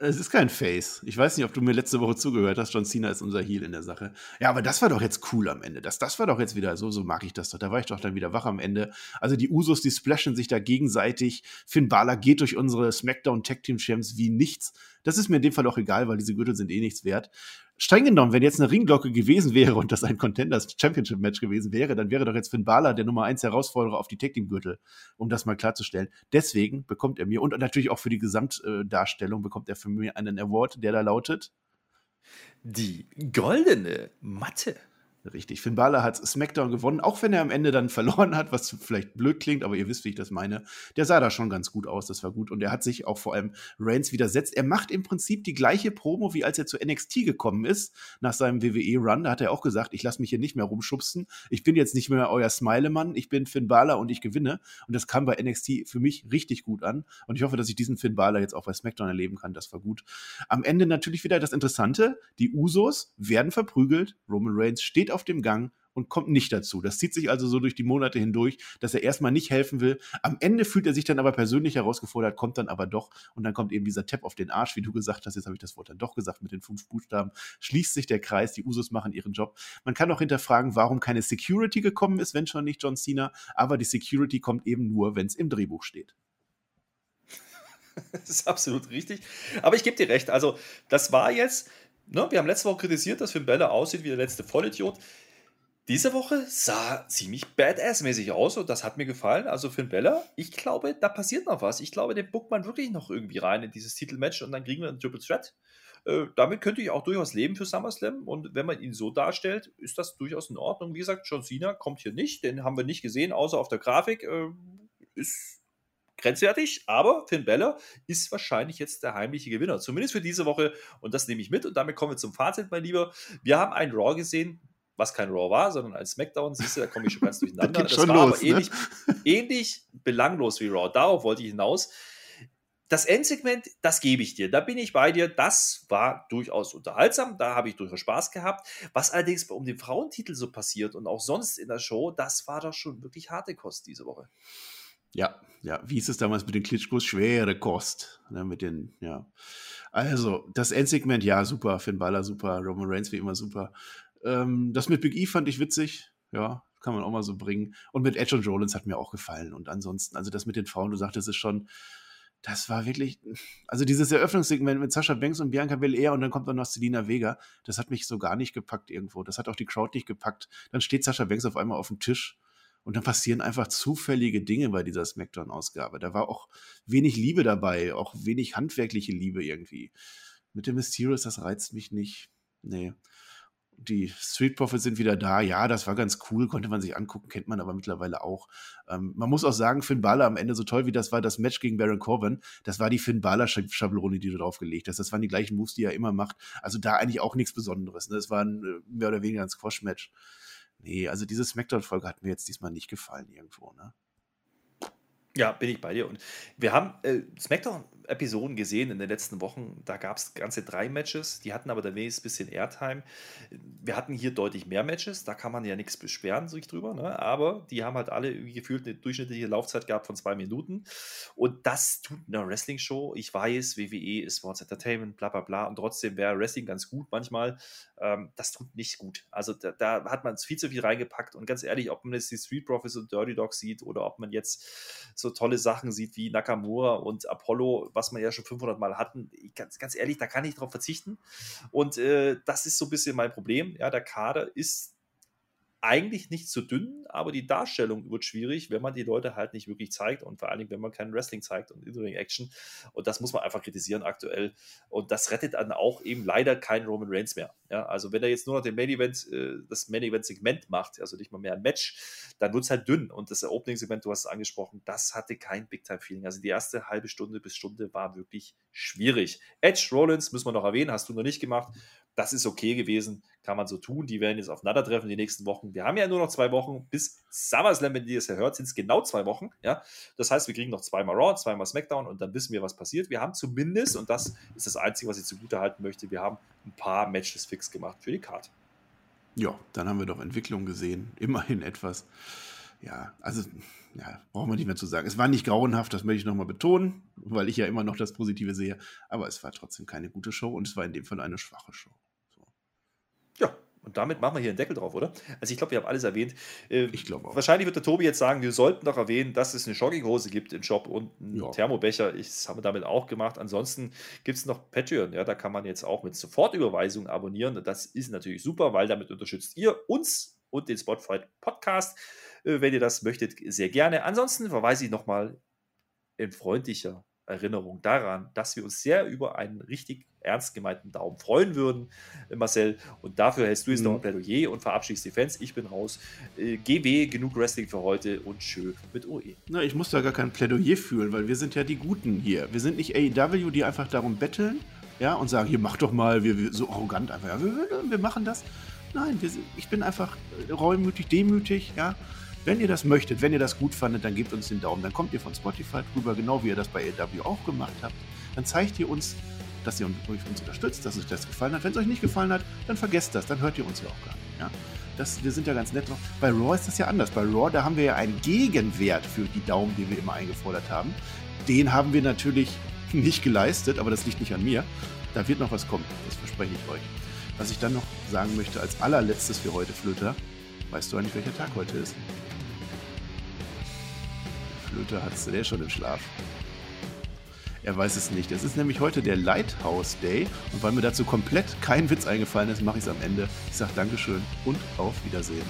Es ist kein Face. Ich weiß nicht, ob du mir letzte Woche zugehört hast. John Cena ist unser Heal in der Sache. Ja, aber das war doch jetzt cool am Ende. Das, das war doch jetzt wieder so, so mag ich das doch. Da war ich doch dann wieder wach am Ende. Also die Usos, die splashen sich da gegenseitig. Finn Balor geht durch unsere SmackDown Tag Team Champs wie nichts. Das ist mir in dem Fall auch egal, weil diese Gürtel sind eh nichts wert streng genommen, wenn jetzt eine Ringglocke gewesen wäre und das ein Contenders Championship Match gewesen wäre, dann wäre doch jetzt Finn Balor der Nummer 1 Herausforderer auf die Tag Team Gürtel, um das mal klarzustellen. Deswegen bekommt er mir und natürlich auch für die Gesamtdarstellung bekommt er für mich einen Award, der da lautet die goldene Matte. Richtig. Finn Balor hat SmackDown gewonnen, auch wenn er am Ende dann <laughs> verloren hat, was vielleicht blöd klingt, aber ihr wisst, wie ich das meine. Der sah da schon ganz gut aus, das war gut. Und er hat sich auch vor allem Reigns widersetzt. Er macht im Prinzip die gleiche Promo, wie als er zu NXT gekommen ist, nach seinem WWE-Run. Da hat er auch gesagt, ich lasse mich hier nicht mehr rumschubsen. Ich bin jetzt nicht mehr euer Smilemann, ich bin Finn Balor und ich gewinne. Und das kam bei NXT für mich richtig gut an. Und ich hoffe, dass ich diesen Finn Balor jetzt auch bei SmackDown erleben kann. Das war gut. Am Ende natürlich wieder das Interessante. Die Usos werden verprügelt. Roman Reigns steht auf auf dem Gang und kommt nicht dazu. Das zieht sich also so durch die Monate hindurch, dass er erstmal nicht helfen will. Am Ende fühlt er sich dann aber persönlich herausgefordert, kommt dann aber doch und dann kommt eben dieser Tap auf den Arsch, wie du gesagt hast. Jetzt habe ich das Wort dann doch gesagt mit den fünf Buchstaben. Schließt sich der Kreis, die Usos machen ihren Job. Man kann auch hinterfragen, warum keine Security gekommen ist, wenn schon nicht John Cena. Aber die Security kommt eben nur, wenn es im Drehbuch steht. <laughs> Das ist absolut richtig. Aber ich gebe dir recht. Also, das war jetzt Ne, wir haben letzte Woche kritisiert, dass Finn Balor aussieht wie der letzte Vollidiot. Diese Woche sah ziemlich badass-mäßig aus und das hat mir gefallen. Also Finn Balor, ich glaube, da passiert noch was. Ich glaube, den buckt man wirklich noch irgendwie rein in dieses Titelmatch und dann kriegen wir einen Triple Threat. Äh, damit könnte ich auch durchaus leben für SummerSlam und wenn man ihn so darstellt, ist das durchaus in Ordnung. Wie gesagt, John Cena kommt hier nicht, den haben wir nicht gesehen, außer auf der Grafik. Äh, ist grenzwertig, aber Finn Balor ist wahrscheinlich jetzt der heimliche Gewinner, zumindest für diese Woche und das nehme ich mit und damit kommen wir zum Fazit, mein Lieber. Wir haben ein Raw gesehen, was kein Raw war, sondern ein Smackdown, siehst du, da komme ich schon ganz <laughs> durcheinander. das, das war los, aber ne? ähnlich, ähnlich belanglos wie Raw, darauf wollte ich hinaus das Endsegment, das gebe ich dir. Da bin ich bei dir. Das war durchaus unterhaltsam. Da habe ich durchaus Spaß gehabt. Was allerdings um den Frauentitel so passiert und auch sonst in der Show, das war doch schon wirklich harte Kost diese Woche. Ja, ja. Wie hieß es damals mit den Klitschkos? Schwere Kost. Ne, mit den, ja. Also, das Endsegment, ja, super. Finn Balor, super. Roman Reigns, wie immer, super. Ähm, das mit Big E fand ich witzig. Ja, kann man auch mal so bringen. Und mit Edge und Rollins hat mir auch gefallen. Und ansonsten, also das mit den Frauen, du sagtest es schon, das war wirklich, also dieses Eröffnungssegment mit Sascha Banks und Bianca Belair und dann kommt dann noch Selina Vega, das hat mich so gar nicht gepackt irgendwo. Das hat auch die Crowd nicht gepackt. Dann steht Sascha Banks auf einmal auf dem Tisch und dann passieren einfach zufällige Dinge bei dieser Smackdown-Ausgabe. Da war auch wenig Liebe dabei, auch wenig handwerkliche Liebe irgendwie. Mit dem Mysterious, das reizt mich nicht. Nee die Street Profits sind wieder da. Ja, das war ganz cool, konnte man sich angucken, kennt man aber mittlerweile auch. Ähm, man muss auch sagen, Finn Balor am Ende, so toll wie das war, das Match gegen Baron Corbin, das war die Finn Balor-Schablone, die du draufgelegt hast. Das waren die gleichen Moves, die er immer macht. Also da eigentlich auch nichts Besonderes. Ne? Das war ein, äh, mehr oder weniger ein Squash-Match. Nee, also diese Smackdown-Folge hat mir jetzt diesmal nicht gefallen irgendwo. Ne? Ja, bin ich bei dir. Und wir haben äh, SmackDown-Episoden gesehen in den letzten Wochen. Da gab es ganze drei Matches. Die hatten aber da wenigstens ein bisschen Airtime. Wir hatten hier deutlich mehr Matches. Da kann man ja nichts beschweren sich drüber. Ne? Aber die haben halt alle gefühlt eine durchschnittliche Laufzeit gehabt von zwei Minuten. Und das tut einer Wrestling-Show. Ich weiß, WWE ist Sports Entertainment, bla bla bla. Und trotzdem wäre Wrestling ganz gut manchmal. Ähm, das tut nicht gut. Also da, da, hat man viel zu viel reingepackt. Und ganz ehrlich, ob man jetzt die Street Profits und Dirty Dogs sieht oder ob man jetzt so tolle Sachen sieht wie Nakamura und Apollo, was wir ja schon 500 Mal hatten, ganz, ganz ehrlich, da kann ich drauf verzichten. Und äh, das ist so ein bisschen mein Problem. Ja, der Kader ist eigentlich nicht zu dünn, aber die Darstellung wird schwierig, wenn man die Leute halt nicht wirklich zeigt und vor allen Dingen, wenn man kein Wrestling zeigt und In-Ring-Action. Und das muss man einfach kritisieren aktuell. Und das rettet dann auch eben leider kein Roman Reigns mehr. Ja, also wenn er jetzt nur noch den Main Event, äh, das Main Event Segment macht, also nicht mal mehr ein Match, dann wird es halt dünn. Und das Opening Segment, du hast es angesprochen, das hatte kein Big Time Feeling. Also die erste halbe Stunde bis Stunde war wirklich schwierig. Edge Rollins müssen wir noch erwähnen, hast du noch nicht gemacht. Das ist okay gewesen, kann man so tun. Die werden jetzt aufeinandertreffen die nächsten Wochen. Wir haben ja nur noch zwei Wochen bis SummerSlam, wenn ihr das ja hört, sind es genau zwei Wochen. Ja? Das heißt, wir kriegen noch zweimal Raw, zweimal SmackDown und dann wissen wir, was passiert. Wir haben zumindest, und das ist das Einzige, was ich zugute halten möchte, wir haben ein paar Matches fix gemacht für die Karte. Ja, dann haben wir doch Entwicklung gesehen. Immerhin etwas. Ja, also, ja, brauchen wir nicht mehr zu sagen. Es war nicht grauenhaft, das möchte ich nochmal betonen, weil ich ja immer noch das Positive sehe. Aber es war trotzdem keine gute Show und es war in dem Fall eine schwache Show. Und damit machen wir hier einen Deckel drauf, oder? Also ich glaube, wir haben alles erwähnt. Äh, ich glaube auch. Wahrscheinlich wird der Tobi jetzt sagen, wir sollten doch erwähnen, dass es eine Jogginghose gibt im Shop und einen ja. Thermobecher. Ich, das haben wir damit auch gemacht. Ansonsten gibt es noch Patreon. Ja, da kann man jetzt auch mit Sofortüberweisung abonnieren. Das ist natürlich super, weil damit unterstützt ihr uns und den Spotify Podcast. Äh, wenn ihr das möchtet, sehr gerne. Ansonsten verweise ich nochmal in freundlicher Erinnerung daran, dass wir uns sehr über einen richtig ernst gemeinten Daumen freuen würden, äh, Marcel. Und dafür hältst du jetzt mhm. noch ein Plädoyer und verabschiedest die Fans. Ich bin raus. Äh, GW, genug Wrestling für heute und schön mit OE. Na, ich muss da gar kein Plädoyer fühlen, weil wir sind ja die Guten hier. Wir sind nicht AEW, die einfach darum betteln ja, und sagen, hier mach doch mal, wir, wir so arrogant einfach, ja, wir, wir machen das. Nein, wir, ich bin einfach reumütig, demütig, ja. Wenn ihr das möchtet, wenn ihr das gut fandet, dann gebt uns den Daumen. Dann kommt ihr von Spotify drüber, genau wie ihr das bei AW auch gemacht habt. Dann zeigt ihr uns, dass ihr uns unterstützt, dass euch das gefallen hat. Wenn es euch nicht gefallen hat, dann vergesst das, dann hört ihr uns ja auch gar nicht. Ja? Das, wir sind ja ganz nett noch. Bei Raw ist das ja anders. Bei Raw, da haben wir ja einen Gegenwert für die Daumen, die wir immer eingefordert haben. Den haben wir natürlich <laughs> nicht geleistet, aber das liegt nicht an mir. Da wird noch was kommen, das verspreche ich euch. Was ich dann noch sagen möchte als allerletztes für heute, Flöter, weißt du eigentlich, welcher Tag heute ist? Blöte hattest du der schon im Schlaf? Er weiß es nicht. Es ist nämlich heute der Lighthouse Day und weil mir dazu komplett kein Witz eingefallen ist, mache ich es am Ende. Ich sage Dankeschön und auf Wiedersehen.